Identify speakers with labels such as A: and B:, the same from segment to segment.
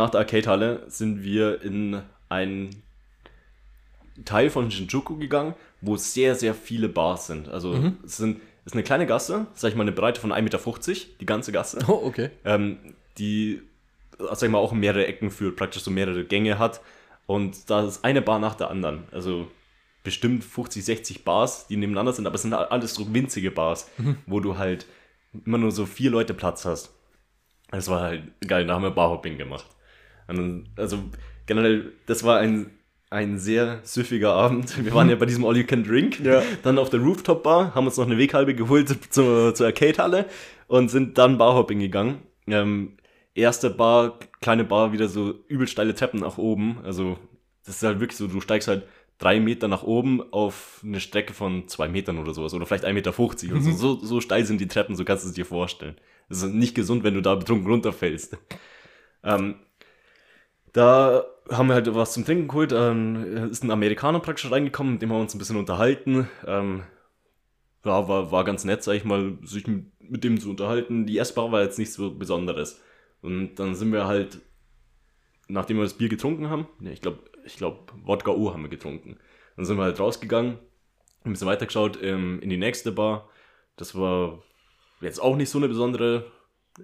A: nach der Arcade-Halle sind wir in einen Teil von Shinjuku gegangen, wo sehr, sehr viele Bars sind. Also
B: Mhm.
A: es sind, es ist eine kleine Gasse, sag ich mal eine Breite von 1,50 Meter, die ganze Gasse,
B: Oh, okay.
A: ähm, die, sag ich mal, auch mehrere Ecken führt, praktisch so mehrere Gänge hat. Und da ist eine Bar nach der anderen. Also bestimmt 50, 60 Bars, die nebeneinander sind, aber es sind alles so winzige Bars, wo du halt immer nur so vier Leute Platz hast. Das war halt geil, da haben wir Barhopping gemacht. Also generell, das war ein, ein sehr süffiger Abend. Wir waren ja bei diesem All You Can Drink,
B: Ja.
A: dann auf der Rooftop Bar, haben uns noch eine Weghalbe geholt zur, zur Arcade-Halle und sind dann Barhopping gegangen. Ähm, erste Bar, kleine Bar, wieder so übel steile Treppen nach oben. Also das ist halt wirklich so, du steigst halt drei Meter nach oben auf eine Strecke von zwei Metern oder sowas. Oder vielleicht 1,50 Meter. Und so, so, so steil sind die Treppen, so kannst du es dir vorstellen. Das ist nicht gesund, wenn du da betrunken runterfällst. Ähm, da haben wir halt was zum Trinken geholt. Ähm, ist ein Amerikaner praktisch reingekommen, mit dem haben wir uns ein bisschen unterhalten. Ähm, ja, war, war ganz nett, sag ich mal, sich mit, dem zu unterhalten. Die Essbar war jetzt nichts so Besonderes. Und dann sind wir halt, nachdem wir das Bier getrunken haben, ne, ich glaube, ich glaub, Wodka U haben wir getrunken. Dann sind wir halt rausgegangen, ein bisschen weitergeschaut ähm, in die nächste Bar. Das war jetzt auch nicht so eine besondere.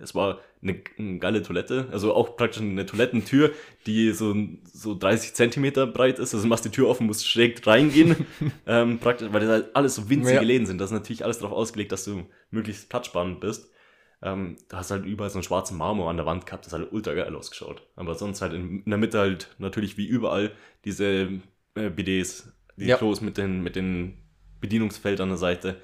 A: Es war eine, eine geile Toilette, also auch praktisch eine Toilettentür, die so, so 30 Zentimeter breit ist. Also du machst die Tür offen, musst schräg reingehen, ähm, praktisch, weil das halt alles so winzige
B: Ja.
A: Läden sind. Das ist natürlich alles darauf ausgelegt, dass du möglichst platzsparend bist. Ähm, da hast du halt überall so einen schwarzen Marmor an der Wand gehabt, das hat halt ultra geil ausgeschaut. Aber sonst halt in, in der Mitte halt natürlich wie überall diese äh, BDs, die
B: Ja.
A: Klos mit den, mit den Bedienungsfeldern an der Seite.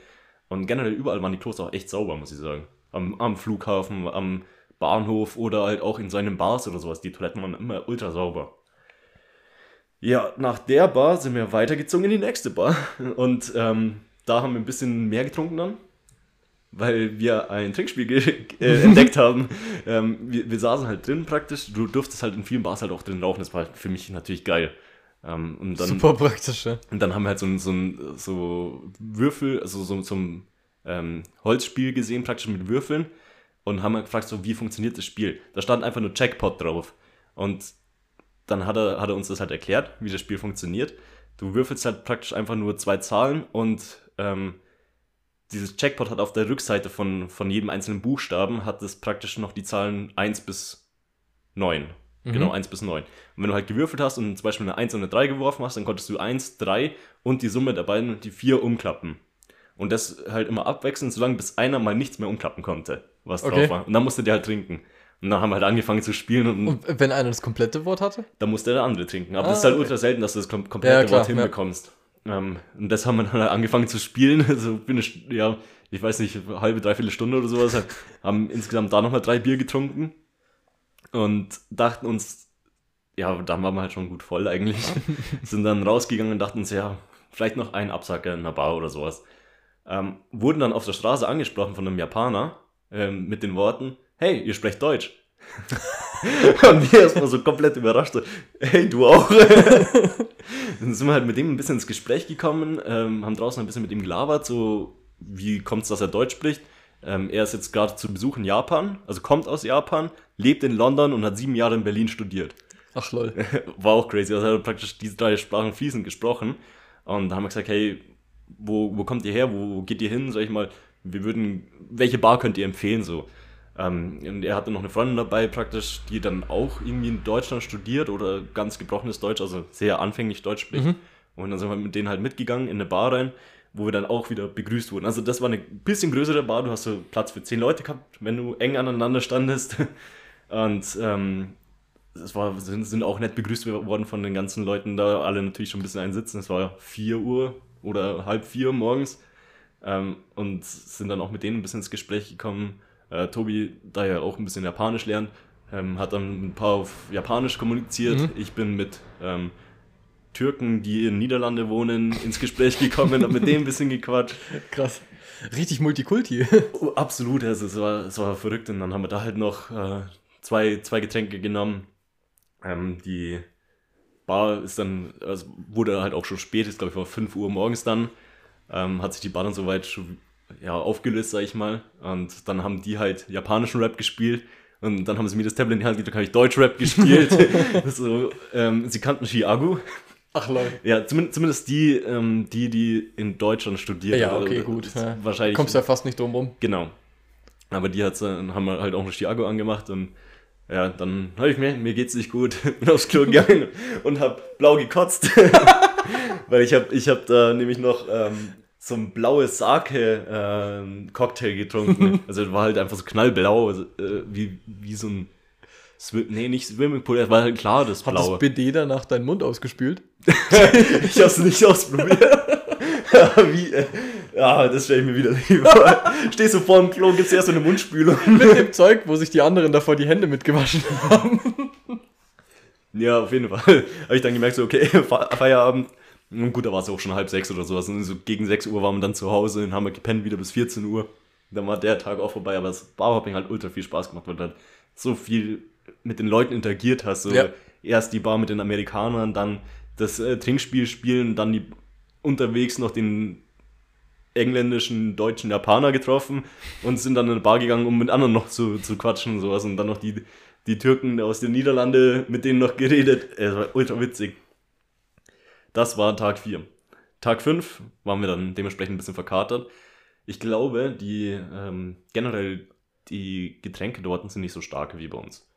A: Und generell überall waren die Klos auch echt sauber, muss ich sagen. Am, am Flughafen, am Bahnhof oder halt auch in seinen Bars oder sowas. Die Toiletten waren immer ultra sauber. Ja, nach der Bar sind wir weitergezogen in die nächste Bar. Und ähm, da haben wir ein bisschen mehr getrunken dann, weil wir ein Trinkspiel äh, entdeckt haben. Ähm, wir, wir saßen halt drin praktisch. Du durftest halt in vielen Bars halt auch drin rauchen. Das war halt für mich natürlich geil. Ähm, und dann,
B: Super praktisch, ja.
A: und dann haben wir halt so so so Würfel, also so, so ein ähm, Holzspiel gesehen, praktisch mit Würfeln. Und haben halt gefragt, so, wie funktioniert das Spiel? Da stand einfach nur Jackpot drauf. Und dann hat er, hat er uns das halt erklärt, wie das Spiel funktioniert. Du würfelst halt praktisch einfach nur zwei Zahlen und ähm, dieses Jackpot hat auf der Rückseite von, von jedem einzelnen Buchstaben hat es praktisch noch die Zahlen 1 bis 9.
B: Mhm.
A: Genau, 1 bis 9. Und wenn du halt gewürfelt hast und zum Beispiel eine 1 und eine 3 geworfen hast, dann konntest du 1, 3 und die Summe der beiden, die 4 umklappen. Und das halt immer abwechselnd, solange bis einer mal nichts mehr umklappen konnte, was
B: Okay.
A: drauf war. Und dann musste der halt trinken. Und dann haben wir halt angefangen zu spielen und,
B: Und wenn einer das komplette Wort hatte?
A: dann musste der andere trinken. Aber
B: Ah,
A: das ist halt
B: okay.
A: ultra selten, dass du das kom komplette
B: Ja, klar,
A: Wort hinbekommst. Ähm, und das haben wir dann halt angefangen zu spielen. Also bin ich, ja, ich weiß nicht, halbe, dreiviertel Stunde oder sowas. haben insgesamt da nochmal drei Bier getrunken und dachten uns, ja, da waren wir halt schon gut voll eigentlich. Sind dann rausgegangen und dachten uns, ja, vielleicht noch ein Absacker in einer Bar oder sowas. Ähm, wurden dann auf der Straße angesprochen von einem Japaner ähm, mit den Worten, hey, ihr sprecht Deutsch. und wir erstmal so komplett überrascht, so, hey, du auch. dann sind wir halt mit dem ein bisschen ins Gespräch gekommen, ähm, haben draußen ein bisschen mit ihm gelabert, so wie kommt es, dass er Deutsch spricht. Ähm, er ist jetzt gerade zu Besuch in Japan, also kommt aus Japan, lebt in London und hat sieben Jahre in Berlin studiert.
B: Ach lol.
A: War auch crazy, also er hat praktisch diese drei Sprachen fließend gesprochen. Und da haben wir gesagt, hey, wo, wo kommt ihr her, wo, wo geht ihr hin, sag ich mal, wir würden, welche Bar könnt ihr empfehlen, so. Ähm, und er hatte noch eine Freundin dabei, praktisch, die dann auch irgendwie in Deutschland studiert oder ganz gebrochenes Deutsch, also sehr anfänglich Deutsch spricht. Und dann sind wir mit denen halt mitgegangen in eine Bar rein, wo wir dann auch wieder begrüßt wurden. Also das war eine bisschen größere Bar, du hast so Platz für zehn Leute gehabt, wenn du eng aneinander standest. Und ähm, es war, sind, sind auch nett begrüßt worden von den ganzen Leuten da, alle natürlich schon ein bisschen einsitzen. Es war 4 Uhr oder halb vier morgens ähm, und sind dann auch mit denen ein bisschen ins Gespräch gekommen. Äh, Tobi, da er auch ein bisschen Japanisch lernt, ähm, hat dann ein paar auf Japanisch kommuniziert.
B: Mhm.
A: Ich bin mit ähm, Türken, die in Niederlande wohnen, ins Gespräch gekommen, habe mit denen ein bisschen gequatscht.
B: Krass. Richtig Multikulti.
A: Oh, absolut, also es war, es war verrückt und dann haben wir da halt noch äh, zwei, zwei Getränke genommen. Ähm, die Bar ist dann, also wurde halt auch schon spät, ist glaube ich war 5 Uhr morgens dann, ähm, hat sich die Bar dann soweit schon ja, aufgelöst, sag ich mal. Und dann haben die halt japanischen Rap gespielt Und dann haben sie mir das Tablet in die Hand gegeben, da habe ich Deutschrap gespielt. so, ähm, sie kannten Chiago.
B: Ach Leute.
A: Ja, zumindest, zumindest die, ähm, die, die in Deutschland studiert
B: Ja,
A: haben.
B: okay,
A: Also,
B: gut. Ja.
A: Wahrscheinlich.
B: Kommst ja fast nicht drum rum.
A: Genau. Aber die hat's, haben halt auch noch Chiago angemacht und ja, dann habe ich mir, mir geht's nicht gut, bin aufs Klo gegangen und hab blau gekotzt. Weil ich hab, ich hab da nämlich noch ähm, so ein blaues Sake-Cocktail getrunken. Also das war halt einfach so knallblau, also, äh, wie, wie so ein nee, nicht Swimmingpool, es war halt klar das
B: Hat
A: Blaue.
B: das BD danach deinen Mund ausgespült?
A: Ich hab's nicht ausprobiert. wie, äh, ja, das stelle ich mir wieder lieber. Stehst du vor dem Klo, gibt's erst so eine Mundspülung.
B: Mit dem Zeug, wo sich die anderen davor die Hände mitgewaschen haben.
A: Ja, auf jeden Fall. Habe ich dann gemerkt, so, okay, Fe- Feierabend. Und gut, da war es auch schon halb sechs oder sowas. Und so gegen 6 Uhr waren wir dann zu Hause und haben wir gepennt wieder bis 14 Uhr. Dann war der Tag auch vorbei, aber das Barhopping hat ultra viel Spaß gemacht, weil du halt so viel mit den Leuten interagiert hast. So
B: Ja.
A: Erst die Bar mit den Amerikanern, dann das äh, Trinkspiel spielen, dann die unterwegs noch den engländischen, deutschen Japaner getroffen und sind dann in eine Bar gegangen, um mit anderen noch zu, zu quatschen und sowas. Und dann noch die, die Türken aus den Niederlande, mit denen noch geredet. Es war ultra witzig. Das war Tag 4. Tag 5 waren wir dann dementsprechend ein bisschen verkatert. Ich glaube, die ähm, generell die Getränke dort sind nicht so stark wie bei uns.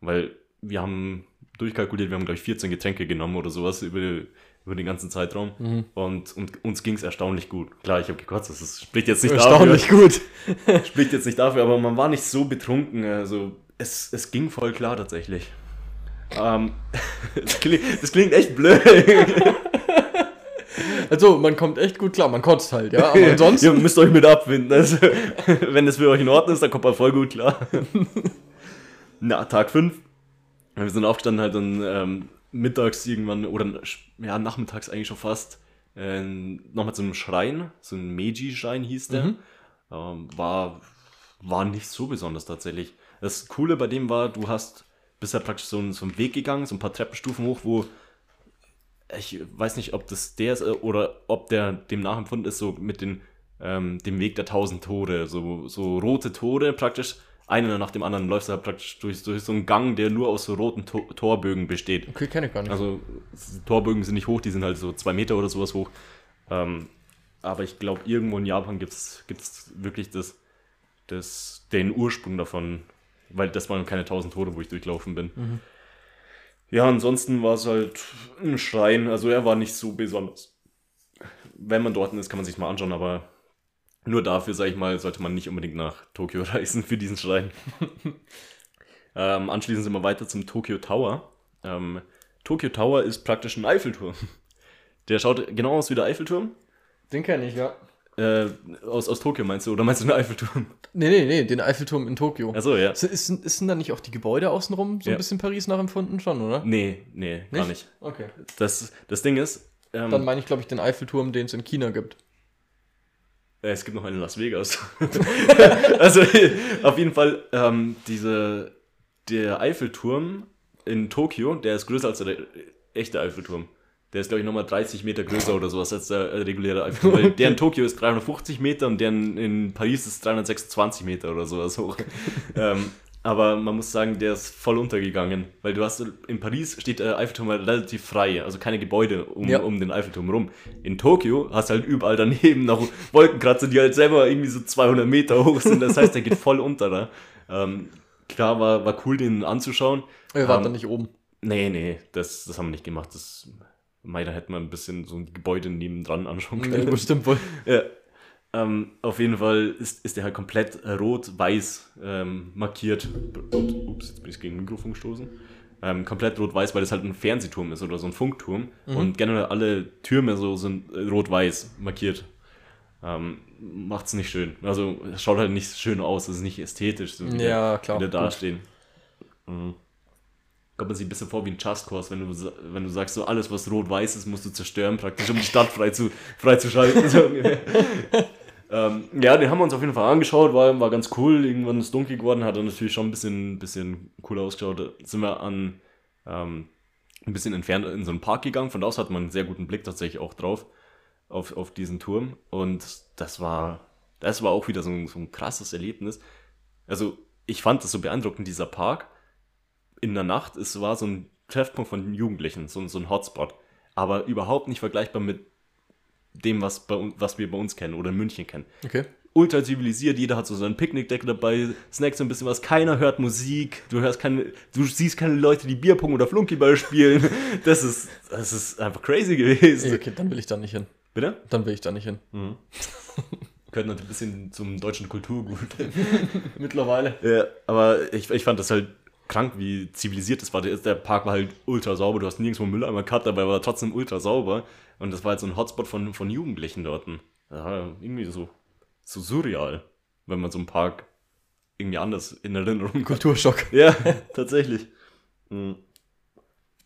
A: Weil wir haben durchkalkuliert, wir haben, glaube ich, 14 Getränke genommen oder sowas über, über den ganzen Zeitraum. Und, und uns ging es erstaunlich gut. Klar, ich habe gekotzt, das ist, spricht jetzt nicht
B: Erstaunlich gut.
A: dafür. Spricht jetzt nicht dafür, aber man war nicht so betrunken. Also es, es ging voll klar tatsächlich. Ähm, das, klingt, das klingt echt blöd.
B: Also, man kommt echt gut klar. Man kotzt halt, ja. Aber ansonsten.
A: Ihr müsst euch mit abfinden. Also, wenn das für euch in Ordnung ist, dann kommt man voll gut klar. Na, Tag 5. Wir sind aufgestanden halt dann ähm, mittags irgendwann, oder ja, nachmittags eigentlich schon fast, äh, nochmal zu einem Schrein, so ein Meiji-Schrein hieß der.
B: Mhm.
A: Ähm, war, war nicht so besonders tatsächlich. Das Coole bei dem war, du hast bist ja praktisch so, einen- so einen Weg gegangen, so ein paar Treppenstufen hoch, wo ich weiß nicht, ob das der ist äh, oder ob der dem nachempfunden ist, so mit den, ähm, dem Weg der tausend Tore, so, so rote Tore praktisch, einer nach dem anderen läufst du halt praktisch durch, durch so einen Gang, der nur aus so roten to Torbögen besteht.
B: Okay, kenne ich gar nicht.
A: Also Torbögen sind nicht hoch, die sind halt so zwei Meter oder sowas hoch. Ähm, aber ich glaube, irgendwo in Japan gibt es wirklich das, das, den Ursprung davon, weil das waren keine tausend Tore, wo ich durchlaufen bin. Ja, ansonsten war es halt ein Schrein, also er war nicht so besonders. Wenn man dort ist, kann man sich mal anschauen, aber nur dafür, sage ich mal, sollte man nicht unbedingt nach Tokio reisen für diesen Schrein. ähm, anschließend sind wir weiter zum Tokyo Tower. Ähm, Tokyo Tower ist praktisch ein Eiffelturm. Der schaut genau aus wie der Eiffelturm.
B: Den kenne ich, ja.
A: Äh, aus, aus Tokio meinst du, oder meinst du den Eiffelturm?
B: Nee, nee, nee, den Eiffelturm in Tokio.
A: Achso, ja.
B: Ist, ist, ist denn da nicht auch die Gebäude außenrum so
A: Ja.
B: ein bisschen Paris nachempfunden schon, oder?
A: Nee, nee, gar nicht.
B: Okay.
A: Das, das Ding ist, ähm,
B: Dann meine ich, glaube ich, den Eiffelturm, den es in China gibt.
A: Äh, Es gibt noch einen in Las Vegas. also auf jeden Fall ähm, diese der Eiffelturm in Tokio, der ist größer als der echte Eiffelturm. Der ist glaube ich nochmal 30 Meter größer oder sowas als der reguläre Eiffelturm. Weil der in Tokio ist 350 Meter und der in, in Paris ist 326 Meter oder sowas hoch. ähm, aber man muss sagen, der ist voll untergegangen, weil du hast in Paris steht der Eiffelturm halt relativ frei, also keine Gebäude um,
B: Ja.
A: um den Eiffelturm rum. In Tokio hast du halt überall daneben noch Wolkenkratzer, die halt selber irgendwie so 200 Meter hoch sind. Das heißt, der geht voll unter da. Ähm, klar, war, war cool, den anzuschauen.
B: Wir waren
A: Ähm,
B: da nicht oben.
A: Nee, nee, das, das haben wir nicht gemacht. Das, mei, da hätte man ein bisschen so ein Gebäude nebendran anschauen
B: Nee,
A: können.
B: bestimmt wohl.
A: Ja. Ähm, auf jeden Fall ist, ist der halt komplett rot-weiß ähm, markiert. Ups, ups, jetzt bin ich gegen ein Mikrofon gestoßen. Ähm, komplett rot-weiß, weil das halt ein Fernsehturm ist oder so ein Funkturm. Und generell alle Türme so sind äh, rot-weiß markiert. Ähm, macht's nicht schön. Also es schaut halt nicht schön aus, es ist nicht ästhetisch, so wie
B: Ja,
A: der,
B: klar,
A: wie der dastehen. Mhm. Kommt man sich ein bisschen vor wie ein Just Cause, wenn du, wenn du sagst, so alles, was rot-weiß ist, musst du zerstören, praktisch, um die Stadt frei zu, frei zu schalten. So ungefähr. ähm, ja, den haben wir uns auf jeden Fall angeschaut, war, war ganz cool. Irgendwann ist es dunkel geworden, hat dann natürlich schon ein bisschen, bisschen cool ausgeschaut. Da sind wir an ähm, ein bisschen entfernt in so einen Park gegangen. Von da aus hat man einen sehr guten Blick tatsächlich auch drauf, auf, auf diesen Turm. Und das war, das war auch wieder so ein, so ein krasses Erlebnis. Also, ich fand das so beeindruckend, dieser Park. In der Nacht, es war so ein Treffpunkt von Jugendlichen, so, so ein Hotspot. Aber überhaupt nicht vergleichbar mit dem, was, bei, was wir bei uns kennen oder in München kennen.
B: Okay.
A: Ultra zivilisiert, jeder hat so seinen Picknickdeckel dabei, snackt so ein bisschen was, keiner hört Musik, du hörst keine, du siehst keine Leute, die Bierpong oder Flunkyball spielen. Das ist, das ist einfach crazy gewesen.
B: Okay, dann will ich da nicht hin.
A: Bitte?
B: Dann will ich da nicht hin.
A: Gehört natürlich ein bisschen zum deutschen Kulturgut.
B: Mittlerweile.
A: Ja, aber ich, ich fand das halt krank, wie zivilisiert das war. Der, der Park war halt ultra sauber, du hast nirgendwo Mülleimer gehabt, aber er war trotzdem ultra sauber. Und das war halt so ein Hotspot von, von Jugendlichen dort. Ja, irgendwie so, so surreal, wenn man so einen Park irgendwie anders in Erinnerung.
B: Kulturschock.
A: Ja, tatsächlich. Mhm.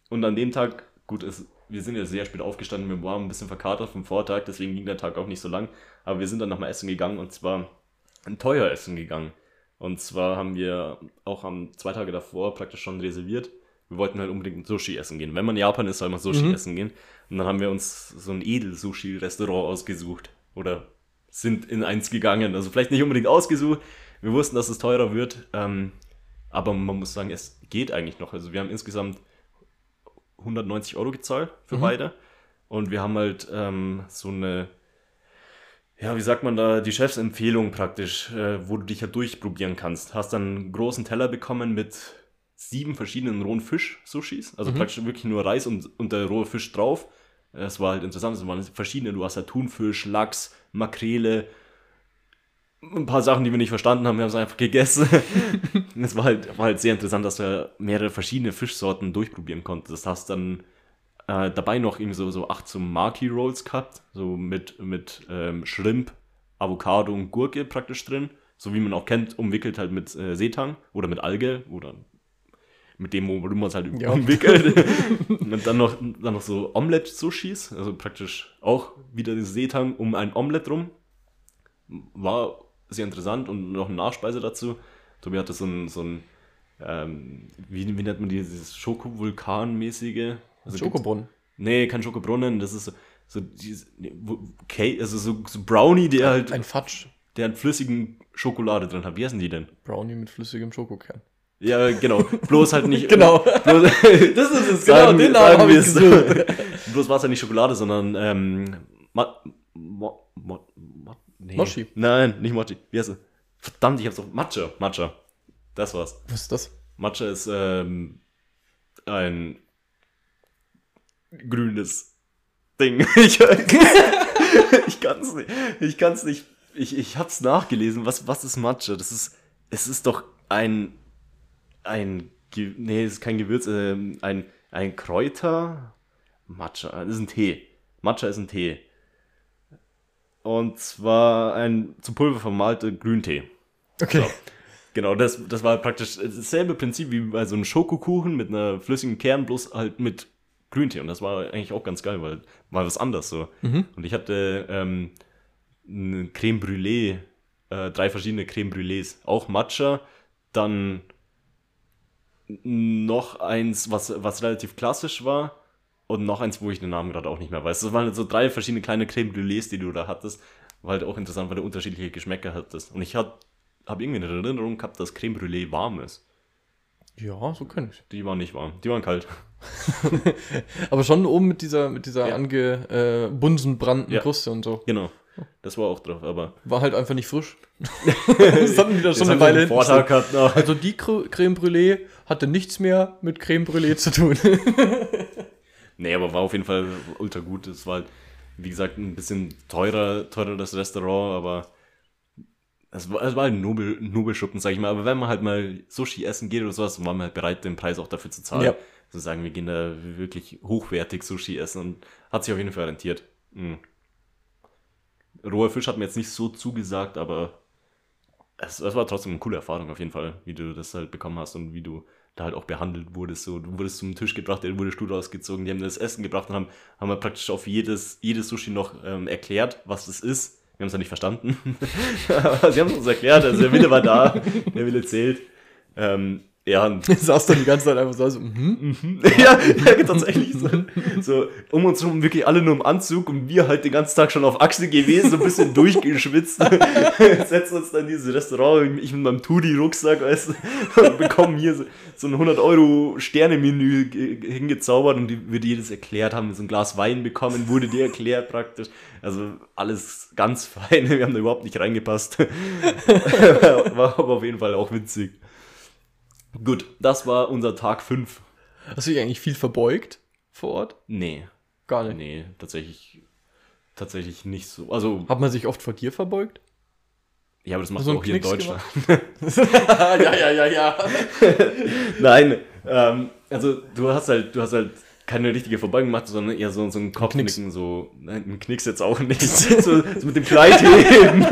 A: Und an dem Tag, gut, es, wir sind ja sehr spät aufgestanden, wir waren ein bisschen verkatert vom Vortag, deswegen ging der Tag auch nicht so lang. Aber wir sind dann nochmal essen gegangen und zwar ein teuer Essen gegangen. Und zwar haben wir auch am zwei Tage davor praktisch schon reserviert. Wir wollten halt unbedingt Sushi essen gehen. Wenn man in Japan ist, soll man Sushi
B: Mhm.
A: essen gehen. Und dann haben wir uns so ein Edel-Sushi-Restaurant ausgesucht. Oder sind in eins gegangen. Also vielleicht nicht unbedingt ausgesucht. Wir wussten, dass es teurer wird. Ähm, aber man muss sagen, es geht eigentlich noch. Also wir haben insgesamt 190 Euro gezahlt für
B: Mhm.
A: beide. Und wir haben halt ähm, so eine, ja, wie sagt man da, die Chefsempfehlung praktisch, äh, wo du dich halt durchprobieren kannst. Hast dann einen großen Teller bekommen mit sieben verschiedenen rohen Fisch-Sushis. Also
B: Mhm.
A: praktisch wirklich nur Reis und, und der rohe Fisch drauf. Es war halt interessant, es waren verschiedene, du hast ja Thunfisch, Lachs, Makrele, ein paar Sachen, die wir nicht verstanden haben, wir haben es einfach gegessen. es war halt, war halt sehr interessant, dass du mehrere verschiedene Fischsorten durchprobieren konntest. Das hast dann äh, dabei noch irgendwie so, so acht so Maki Rolls gehabt, so mit, mit ähm, Shrimp, Avocado und Gurke praktisch drin. So wie man auch kennt, umwickelt halt mit äh, Seetang oder mit Alge oder mit dem, wo man es halt
B: Ja.
A: umwickelt. und dann noch, dann noch so Omelette-Sushis, also praktisch auch wieder das Seetang um ein Omelette rum. War sehr interessant und noch eine Nachspeise dazu. Tobi hatte so ein, so ein ähm, wie, wie nennt man dieses Schoko-Vulkan-mäßige? Also
B: Schokobrunnen.
A: Nee, kein Schokobrunnen, das ist so, so Cake, also so, so Brownie, der halt,
B: Ein Fatsch.
A: der halt flüssigen Schokolade drin hat. Wie heißen die denn?
B: Brownie mit flüssigem Schokokern.
A: Ja, genau. Bloß halt nicht.
B: Genau.
A: Bloß,
B: Das ist es,
A: Sagen wir- sagen
B: hab
A: wir es so. Bloß war es ja nicht Schokolade, sondern ähm, Ma, Mo, Mo, Mo, nee.
B: Mochi.
A: Nein, nicht Mochi. Wie heißt es? Verdammt, ich hab's auf Matcha. Matcha. Das war's.
B: Was ist das?
A: Matcha ist ähm, ein grünes Ding. Ich, ich kann's nicht. Ich kann's nicht. Ich, ich hab's nachgelesen. Was, was ist Matcha? Das ist. Es ist doch ein. Ein. Nee, es ist kein Gewürz. Ähm, ein, ein Kräuter. Matcha. Das ist ein Tee. Matcha ist ein Tee. Und zwar ein zu Pulver vermahlter Grüntee.
B: Okay.
A: Genau, das, das war praktisch dasselbe Prinzip wie bei so einem Schokokuchen mit einer flüssigen Kern, bloß halt mit Grüntee. Und das war eigentlich auch ganz geil, weil war was anderes so. Und ich hatte ähm, eine Creme Brûlée, äh, drei verschiedene Creme Brûlées. Auch Matcha, dann noch eins, was, was relativ klassisch war. Und noch eins, wo ich den Namen gerade auch nicht mehr weiß. Das waren halt so drei verschiedene kleine Creme Brûlées, die du da hattest. War halt auch interessant, weil du unterschiedliche Geschmäcker hattest. Und ich habe hab irgendwie eine Erinnerung gehabt, dass Creme Brûlée warm ist.
B: Ja, so kann ich.
A: Die waren nicht warm, die waren kalt.
B: Aber schon oben mit dieser, mit dieser
A: Ja.
B: angebunsenbrannten
A: Ja.
B: Kruste und so.
A: Genau. Das war auch drauf, aber.
B: War halt einfach nicht frisch. das hatten wir da schon eine Weile
A: Vortag noch.
B: Also die Cre- Creme Brûlée hatte nichts mehr mit Creme Brûlée zu tun.
A: Nee, aber war auf jeden Fall ultra gut. Es war halt, wie gesagt, ein bisschen teurer, teurer das Restaurant, aber es war, es war halt ein Nobel, Nobelschuppen, sag ich mal. Aber wenn man halt mal Sushi essen geht oder sowas, waren wir halt bereit, den Preis auch dafür zu zahlen.
B: Ja.
A: Zu sagen, wir gehen da wirklich hochwertig Sushi essen und hat sich auf jeden Fall rentiert. Mhm. Roher Fisch hat mir jetzt nicht so zugesagt, aber es, es war trotzdem eine coole Erfahrung auf jeden Fall, wie du das halt bekommen hast und wie du da halt auch behandelt wurdest. So, du wurdest zum Tisch gebracht, der wurde Stuhl rausgezogen, die haben das Essen gebracht und haben, haben wir praktisch auf jedes, jedes Sushi noch ähm, erklärt, was das ist. Wir haben es ja nicht verstanden. Aber sie haben es uns erklärt, also der Wille war da, der Wille zählt. Ähm, Ja, und
B: Saß dann die ganze Zeit einfach so, also, mhm.
A: ja, ja, tatsächlich so, so um uns herum wirklich alle nur im Anzug und wir halt den ganzen Tag schon auf Achse gewesen, so ein bisschen durchgeschwitzt. Setzen uns dann in dieses Restaurant, ich mit meinem Tudi-Rucksack, weißt du, und bekommen hier so, so ein 100-Euro-Sterne-Menü ge- hingezaubert und die wird jedes erklärt, haben so ein Glas Wein bekommen, wurde dir erklärt praktisch. Also alles ganz fein, wir haben da überhaupt nicht reingepasst. War aber auf jeden Fall auch witzig. Gut, das war unser Tag 5.
B: Hast du dich eigentlich viel verbeugt vor Ort?
A: Nee,
B: Gar nicht.
A: nee, tatsächlich, tatsächlich nicht so. Also,
B: Hat man sich oft vor dir verbeugt?
A: ja, aber das machst
B: So
A: du
B: einen
A: auch hier in Deutschland.
B: ja, ja, ja, ja.
A: Nein, ähm, also du hast halt, du hast halt keine richtige Verbeugung gemacht, sondern eher so, so ein Kopfnicken, so, nein, ein Knicks jetzt auch nicht, so, so mit dem Kleidheben.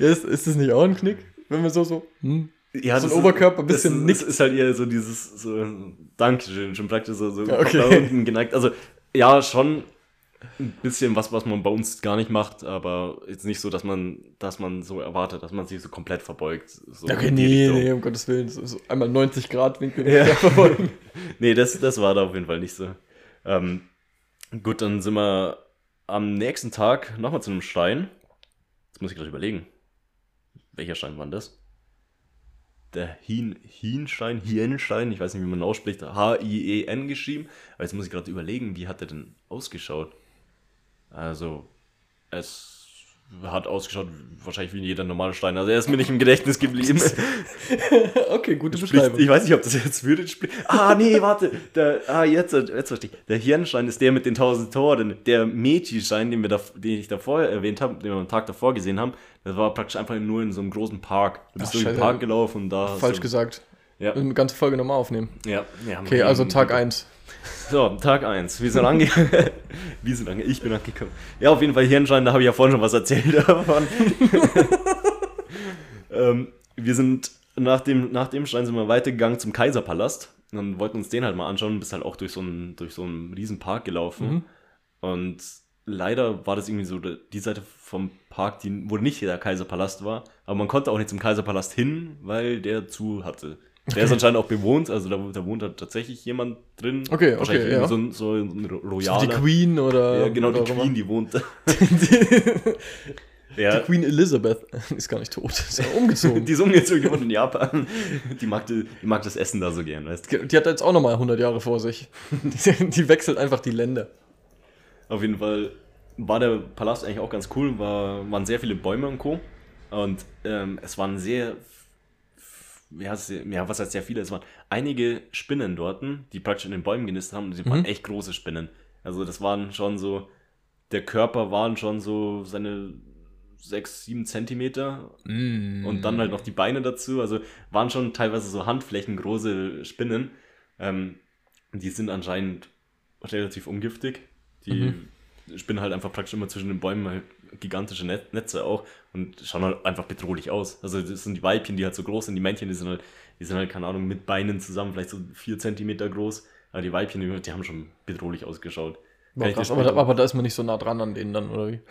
B: Ist, ist das nicht auch ein Knick? Wenn man so, so, hm.
A: Ja,
B: So ein Oberkörper ein bisschen
A: ist, das ist halt eher so dieses, so, Dankeschön, schon praktisch so, so
B: Ja, okay.
A: nach unten geneigt. Also, ja, schon ein bisschen was, was man bei uns gar nicht macht, aber jetzt nicht so, dass man, dass man so erwartet, dass man sich so komplett verbeugt. So
B: Okay, nee,
A: Richtung.
B: nee, um Gottes Willen. So, so einmal 90 Grad Winkel
A: Ja. Nee, das, das war da auf jeden Fall nicht so. Ähm, gut, dann sind wir am nächsten Tag nochmal zu einem Stein. Jetzt muss ich gerade überlegen. Welcher Stein war denn das? Der Hin, Hinstein, Hienstein, ich weiß nicht, wie man ausspricht, H-I-E-N geschrieben. Aber jetzt muss ich gerade überlegen, wie hat der denn ausgeschaut? Also, es hat ausgeschaut wahrscheinlich wie jeder normale Stein. Also er ist mir nicht im Gedächtnis geblieben.
B: Okay, gute
A: Spricht,
B: Beschreibung.
A: ich weiß nicht, ob das jetzt würde spricht. Ah, nee, warte. Der, ah, jetzt, jetzt verstehe ich. Der Hirnstein ist der mit den tausend Toren. Der Meiji-Stein, den, wir da, den ich davor erwähnt habe, den wir am Tag davor gesehen haben, das war praktisch einfach nur in so einem großen Park. Du bist
B: Ach,
A: durch den. Park gelaufen und da.
B: Falsch
A: du,
B: gesagt.
A: Ja,
B: Eine ganze Folge nochmal aufnehmen.
A: ja, ja.
B: Okay, also Tag 1.
A: So, Tag 1. Wir sind angekommen. Wir sind ange ich bin angekommen. Ja, auf jeden Fall Hirnschein, da habe ich ja vorhin schon was erzählt davon. ähm, wir sind nach dem, nach dem Stein sind wir weitergegangen zum Kaiserpalast und wollten uns den halt mal anschauen, bist halt auch durch so einen, durch so einen riesen Park gelaufen. Und leider war das irgendwie so, die Seite vom Park, die, wo nicht der Kaiserpalast war, aber man konnte auch nicht zum Kaiserpalast hin, weil der zu hatte. Der ist anscheinend auch bewohnt, also da, da wohnt halt tatsächlich jemand drin.
B: Okay,
A: Wahrscheinlich
B: okay, ja.
A: so ein, so ein Ro-
B: Die
A: Royaler.
B: Queen oder.
A: ja, genau,
B: oder
A: die. Queen, die wohnt da.
B: Die
A: ja,
B: Queen Elizabeth ist gar nicht tot. Ist ja umgezogen.
A: die ist umgezogen, die wohnt in Japan. Die mag, die, die mag das Essen da so gern, weißt du.
B: Die hat jetzt auch nochmal 100 Jahre vor sich. Die, die wechselt einfach die Länder.
A: Auf jeden Fall war der Palast eigentlich auch ganz cool, war, waren sehr viele Bäume und Co. Und ähm, es waren sehr, ja, sehr, ja, was heißt sehr viele, es waren einige Spinnen dort, die praktisch in den Bäumen genistet haben und die waren echt große Spinnen. Also das waren schon so, der Körper waren schon so seine sechs, sieben Zentimeter und dann halt noch die Beine dazu. Also waren schon teilweise so handflächengroße Spinnen. Ähm, die sind anscheinend relativ ungiftig. Die spinnen halt einfach praktisch immer zwischen den Bäumen halt gigantische Net Netze auch und schauen halt einfach bedrohlich aus. Also das sind die Weibchen, die halt so groß sind, die Männchen, die sind halt, die sind halt, keine Ahnung, mit Beinen zusammen, vielleicht so vier Zentimeter groß. Aber die Weibchen, die haben schon bedrohlich ausgeschaut.
B: Krass, aber, da, aber da ist man nicht so nah dran an denen dann, oder wie?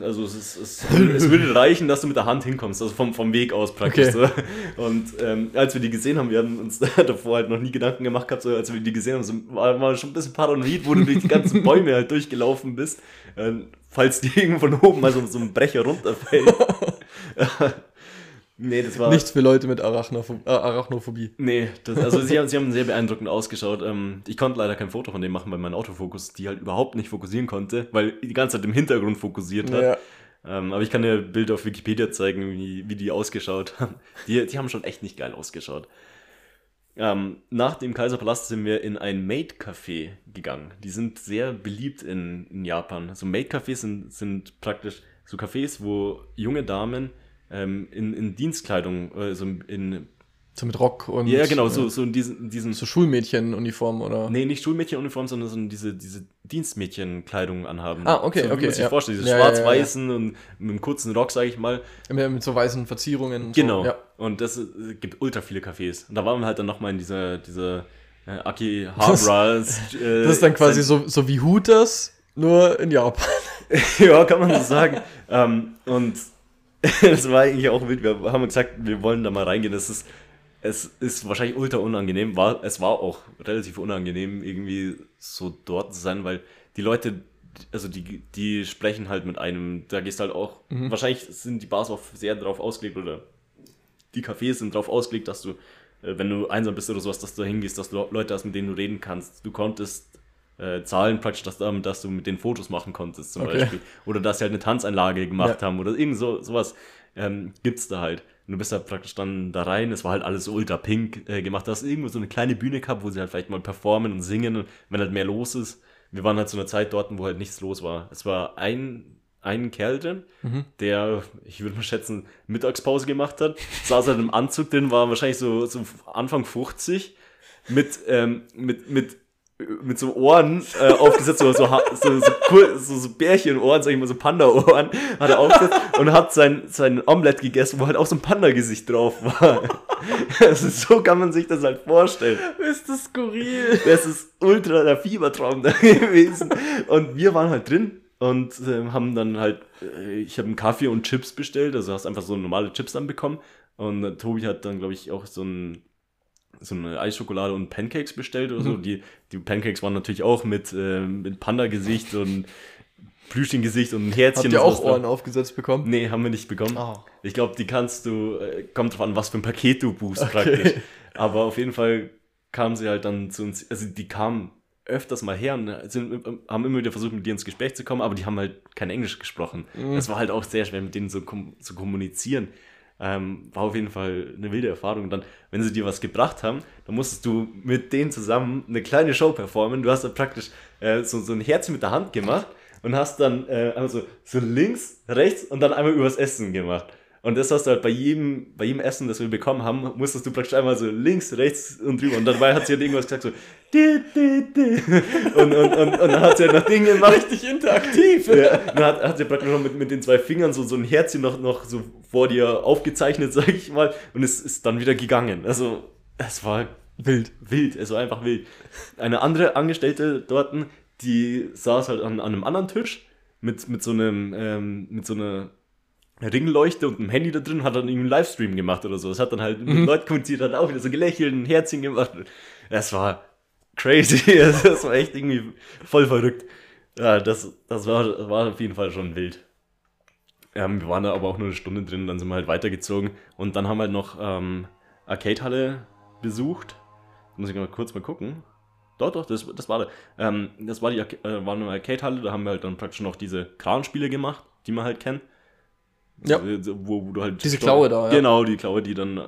A: Also es, ist, es, es würde reichen, dass du mit der Hand hinkommst, also vom, vom Weg aus praktisch.
B: Okay.
A: So. Und ähm, als wir die gesehen haben, wir haben uns davor halt noch nie Gedanken gemacht gehabt, so, als wir die gesehen haben, so, war, war schon ein bisschen paranoid, wo du durch die ganzen Bäume halt durchgelaufen bist, ähm, falls die irgendwo von oben mal so, so ein Brecher runterfällt. Nee, das war...
B: Nichts für Leute mit Arachnopho äh, Arachnophobie.
A: Nee, das, also sie haben, sie haben sehr beeindruckend ausgeschaut. Ähm, ich konnte leider kein Foto von dem machen, weil mein Autofokus die halt überhaupt nicht fokussieren konnte, weil die ganze Zeit im Hintergrund fokussiert hat.
B: Ja.
A: Ähm, aber ich kann dir Bilder auf Wikipedia zeigen, wie, wie die ausgeschaut haben. Die, die haben schon echt nicht geil ausgeschaut. Ähm, nach dem Kaiserpalast sind wir in ein Maid-Café gegangen. Die sind sehr beliebt in, in Japan. Also Maid-Cafés sind, sind praktisch so Cafés, wo junge Damen ähm, in, in Dienstkleidung, also in,
B: So mit Rock und.
A: ja genau, so,
B: äh,
A: so in diesen, diesen
B: so Schulmädchenuniform oder.
A: Nee, nicht Schulmädchenuniform, sondern, sondern diese, diese Dienstmädchenkleidung anhaben.
B: Ah, okay,
A: so, wie
B: okay,
A: Man sich
B: ja.
A: vorstellt, diese
B: Ja, ja, ja,
A: schwarz-weißen und mit einem kurzen Rock, sage ich mal.
B: Mit, mit so weißen Verzierungen. und
A: Genau.
B: So. Ja.
A: Und das äh, gibt ultra viele Cafés. Und da waren wir halt dann nochmal in dieser, dieser äh, Akihabara.
B: Das ist dann quasi so, so wie Hooters, nur in Japan.
A: ja, kann man so sagen. ähm, und das war eigentlich auch wild. Wir haben gesagt, wir wollen da mal reingehen. Das ist es ist wahrscheinlich ultra unangenehm. War, es war auch relativ unangenehm, irgendwie so dort zu sein, weil die Leute, also die, die sprechen halt mit einem, da gehst halt auch,
B: Mhm.
A: wahrscheinlich sind die Bars auch sehr darauf ausgelegt oder die Cafés sind darauf ausgelegt, dass du, äh, wenn du einsam bist oder sowas, dass du hingehst, dass du Leute hast, mit denen du reden kannst. Du konntest äh, zahlen praktisch, dass, damit, dass du mit den Fotos machen konntest zum
B: Okay.
A: Beispiel. Oder dass sie halt eine Tanzeinlage gemacht
B: Ja.
A: haben oder irgend so, sowas ähm, gibt's da halt. Und du bist halt praktisch dann da rein, es war halt alles so ultra pink äh, gemacht. Du hast irgendwo so eine kleine Bühne gehabt, wo sie halt vielleicht mal performen und singen und wenn halt mehr los ist. Wir waren halt zu einer Zeit dort, wo halt nichts los war. Es war ein, ein Kerl drin, der, ich würde mal schätzen, Mittagspause gemacht hat, saß halt im Anzug drin, war wahrscheinlich so, so Anfang 50, mit, ähm, mit, mit, mit so Ohren äh, aufgesetzt, so, so, so, so, so, Bärchenohren, sag ich mal, so Panda-Ohren, hat er aufgesetzt und hat sein, sein Omelett gegessen, wo halt auch so ein Panda-Gesicht drauf war. Also so kann man sich das halt vorstellen.
B: Ist das skurril?
A: Das ist ultra der Fiebertraum da gewesen. Und wir waren halt drin und ähm, haben dann halt, äh, ich habe einen Kaffee und Chips bestellt, also hast einfach so normale Chips dann bekommen. Und äh, Tobi hat dann, glaube ich, auch so ein so eine Eisschokolade und Pancakes bestellt oder so. Die, die Pancakes waren natürlich auch mit, äh, mit Panda-Gesicht und Plüschchen-Gesicht und ein Herzchen.
B: Habt ihr auch Ohren aufgesetzt bekommen?
A: Nee, haben wir nicht bekommen.
B: Oh.
A: Ich glaube, die kannst du, äh, kommt drauf an, was für ein Paket du buchst praktisch. Aber auf jeden Fall kamen sie halt dann zu uns, also die kamen öfters mal her und sind, haben immer wieder versucht, mit dir ins Gespräch zu kommen, aber die haben halt kein Englisch gesprochen. Es war halt auch sehr schwer, mit denen so kom zu kommunizieren. Ähm, war auf jeden Fall eine wilde Erfahrung. Und dann, wenn sie dir was gebracht haben, dann musstest du mit denen zusammen eine kleine Show performen. Du hast dann praktisch äh, so, so ein Herz mit der Hand gemacht und hast dann äh, einmal so, so links, rechts und dann einmal übers Essen gemacht. Und das hast du halt bei jedem, bei jedem Essen, das wir bekommen haben, musstest du praktisch einmal so links, rechts und drüber. Und dabei hat sie halt irgendwas gesagt, so di, di, di. Und, und, und, und dann hat sie halt nach Dingen gemacht.
B: Richtig interaktiv.
A: Ja, dann hat, hat sie praktisch noch mit, mit den zwei Fingern so, so ein Herzchen noch, noch so vor dir aufgezeichnet, sag ich mal. Und es ist dann wieder gegangen. Also, es war
B: Wild.
A: wild, es war einfach wild. Eine andere Angestellte dort, die saß halt an, an einem anderen Tisch mit, mit so einem, ähm, mit so einer Ringleuchte und einem Handy da drin, hat dann irgendwie einen Livestream gemacht oder so. Es hat dann halt mit Leuten kommuniziert, hat auch wieder so gelächelt, ein Herzchen gemacht. Das war crazy, das war echt irgendwie voll verrückt. Ja, das, das war, war auf jeden Fall schon wild. Ähm, wir waren da aber auch nur eine Stunde drin, dann sind wir halt weitergezogen und dann haben wir halt noch ähm, Arcade-Halle besucht. Muss ich mal kurz mal gucken. Doch, doch, das, das war da. Ähm, das war die äh, war eine Arcade-Halle, da haben wir halt dann praktisch noch diese Kranspiele gemacht, die man halt kennt.
B: Ja.
A: So, Wo, wo du halt
B: Diese Klaue da, ja.
A: Genau, die Klaue, die dann, äh,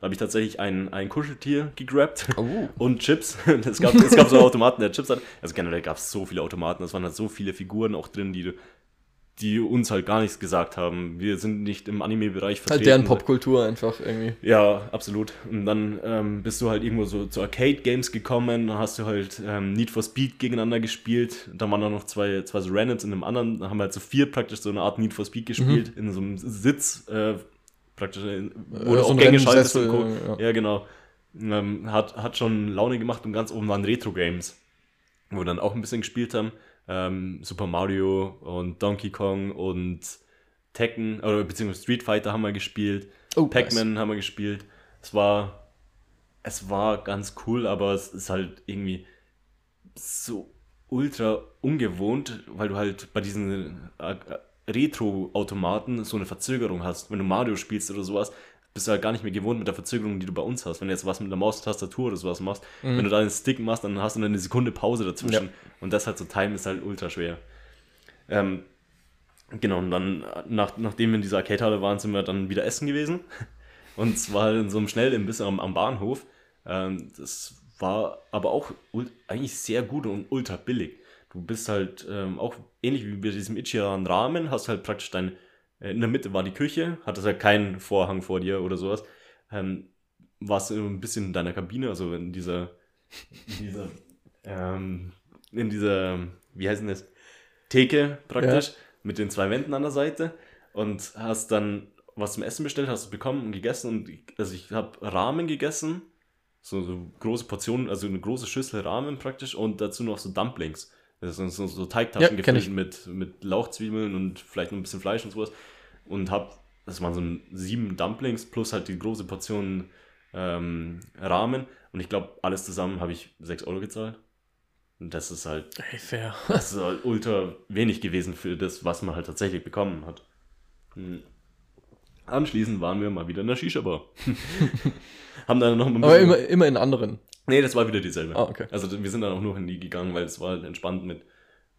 A: da habe ich tatsächlich ein, ein Kuscheltier gegrabt
B: Oh.
A: und Chips. Es gab, es gab so Automaten, der Chips hat. Also generell gab es so viele Automaten, es waren halt so viele Figuren auch drin, die, du- die uns halt gar nichts gesagt haben. Wir sind nicht im Anime-Bereich
B: Halt deren Popkultur einfach irgendwie.
A: ja, absolut. Und dann ähm, bist du halt irgendwo so zu Arcade-Games gekommen, dann hast du halt ähm, Need for Speed gegeneinander gespielt. Dann waren da noch zwei, zwei so Randoms in einem anderen, da haben wir halt so vier praktisch so eine Art Need for Speed gespielt, in so einem Sitz, äh, praktisch, in, wo
B: Äh,
A: du
B: so
A: auch
B: ein
A: Gänge schaltest und
B: Rennsessel,
A: Co.
B: ja.
A: Ja, genau. Ähm, hat, hat schon Laune gemacht und ganz oben waren Retro-Games, wo wir dann auch ein bisschen gespielt haben. Ähm, Super Mario und Donkey Kong und Tekken, oder beziehungsweise Street Fighter haben wir gespielt.
B: Oh,
A: Pac-Man haben wir gespielt. Es war, es war ganz cool, aber es ist halt irgendwie so ultra ungewohnt, weil du halt bei diesen äh, Retro-Automaten so eine Verzögerung hast. Wenn du Mario spielst oder sowas, bist du halt gar nicht mehr gewohnt mit der Verzögerung, die du bei uns hast. Wenn du jetzt was mit der Maustastatur oder sowas machst, wenn du da einen Stick machst, dann hast du eine Sekunde Pause dazwischen.
B: Ja.
A: Und das halt so Time ist halt ultra schwer. Ähm, genau, und dann, äh, nach, nachdem wir in dieser Arcade-Halle waren, sind wir dann wieder essen gewesen. Und zwar in so einem Schnellimbiss am, am Bahnhof. Ähm, das war aber auch eigentlich sehr gut und ultra billig. Du bist halt ähm, auch ähnlich wie bei diesem Ichiran Ramen, hast halt praktisch dein, in der Mitte war die Küche, hattest halt keinen Vorhang vor dir oder sowas. Ähm, warst du ein bisschen in deiner Kabine, also in dieser, in dieser, ähm, in dieser, wie heißt denn das? Theke praktisch, mit den zwei Wänden an der Seite und hast dann was zum Essen bestellt, hast es bekommen und gegessen und ich- also ich habe Ramen gegessen, so, so große Portionen, also eine große Schüssel Ramen praktisch und dazu noch so Dumplings. Das sind so, so Teigtaschen
B: Ja,
A: gefüllt mit, mit Lauchzwiebeln und vielleicht noch ein bisschen Fleisch und sowas und hab, das waren so sieben Dumplings plus halt die große Portion ähm, Rahmen. Und ich glaube, alles zusammen habe ich 6 Euro gezahlt. Und das ist halt,
B: Ey, fair.
A: das ist halt ultra wenig gewesen für das, was man halt tatsächlich bekommen hat. Hm. Anschließend waren wir mal wieder in der Shisha-Bar. Haben dann noch ein bisschen...
B: Aber immer, immer in anderen.
A: Nee, das war wieder dieselbe.
B: Ah, okay.
A: Also wir sind dann auch nur in die gegangen, weil es war halt entspannt mit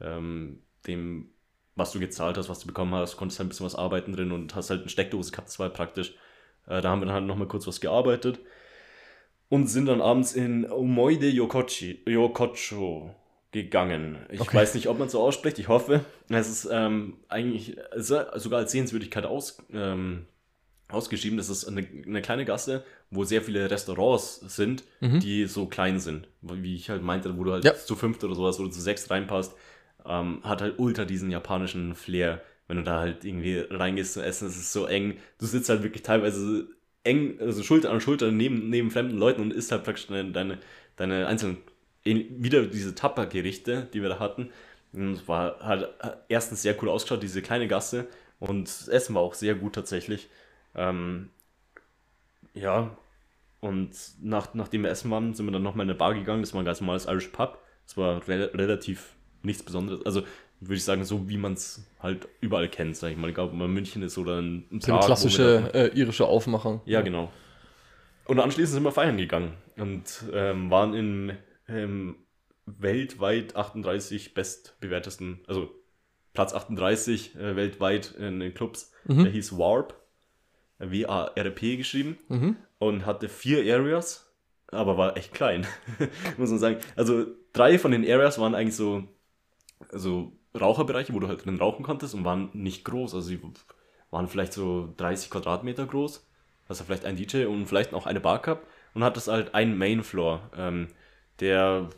A: ähm, dem, was du gezahlt hast, was du bekommen hast. Du konntest halt ein bisschen was arbeiten drin und hast halt eine Steckdose gehabt, das war halt praktisch. Äh, da haben wir dann halt nochmal kurz was gearbeitet und sind dann abends in Yokochi, Yokocho gegangen. Ich
B: Okay.
A: weiß nicht, ob man so ausspricht, ich hoffe. Es ist ähm, eigentlich sogar als Sehenswürdigkeit aus, ähm, ausgeschrieben. Das ist eine, eine kleine Gasse, wo sehr viele Restaurants sind, die so klein sind. Wie ich halt meinte, wo du halt
B: Ja.
A: zu fünft oder sowas oder zu sechs reinpasst, ähm, hat halt ultra diesen japanischen Flair. Wenn du da halt irgendwie reingehst zu essen, es ist so eng. Du sitzt halt wirklich teilweise eng, also Schulter an Schulter neben, neben fremden Leuten und isst halt praktisch deine, deine, deine einzelnen, wieder diese Tapper-Gerichte, die wir da hatten. Und es war halt erstens sehr cool ausgeschaut, diese kleine Gasse. Und das Essen war auch sehr gut tatsächlich. Ähm, ja, und nach, nachdem wir essen waren, sind wir dann nochmal in eine Bar gegangen. Das war ein ganz normales Irish Pub. Das war re relativ nichts Besonderes. Also würde ich sagen, so wie man es halt überall kennt, sag ich mal. Egal, ob man in München ist oder in,
B: So eine
A: Prag, wir
B: klassische äh, irische Aufmachung.
A: ja, genau. Und anschließend sind wir feiern gegangen und ähm, waren im, im weltweit 38 bestbewertesten, also Platz 38 äh, weltweit in den Clubs. Der hieß Warp, W-A-R-P geschrieben und hatte vier Areas, aber war echt klein, muss man sagen. Also drei von den Areas waren eigentlich so, so Raucherbereiche, wo du halt drin rauchen konntest und waren nicht groß. Also sie waren vielleicht so 30 Quadratmeter groß. Also vielleicht ein DJ und vielleicht auch eine Bar gehabt und hat das halt einen Main Floor. Ähm, der,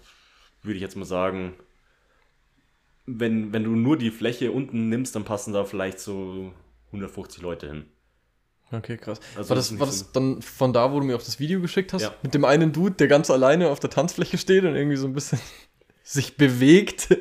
A: würde ich jetzt mal sagen, wenn, wenn du nur die Fläche unten nimmst, dann passen da vielleicht so 150 Leute hin.
B: Okay, krass.
A: Also
B: war
A: das
B: war das dann von da, wo du mir auch das Video geschickt hast?
A: Ja.
B: Mit dem einen Dude, der ganz alleine auf der Tanzfläche steht und irgendwie so ein bisschen sich bewegt.
A: Äh,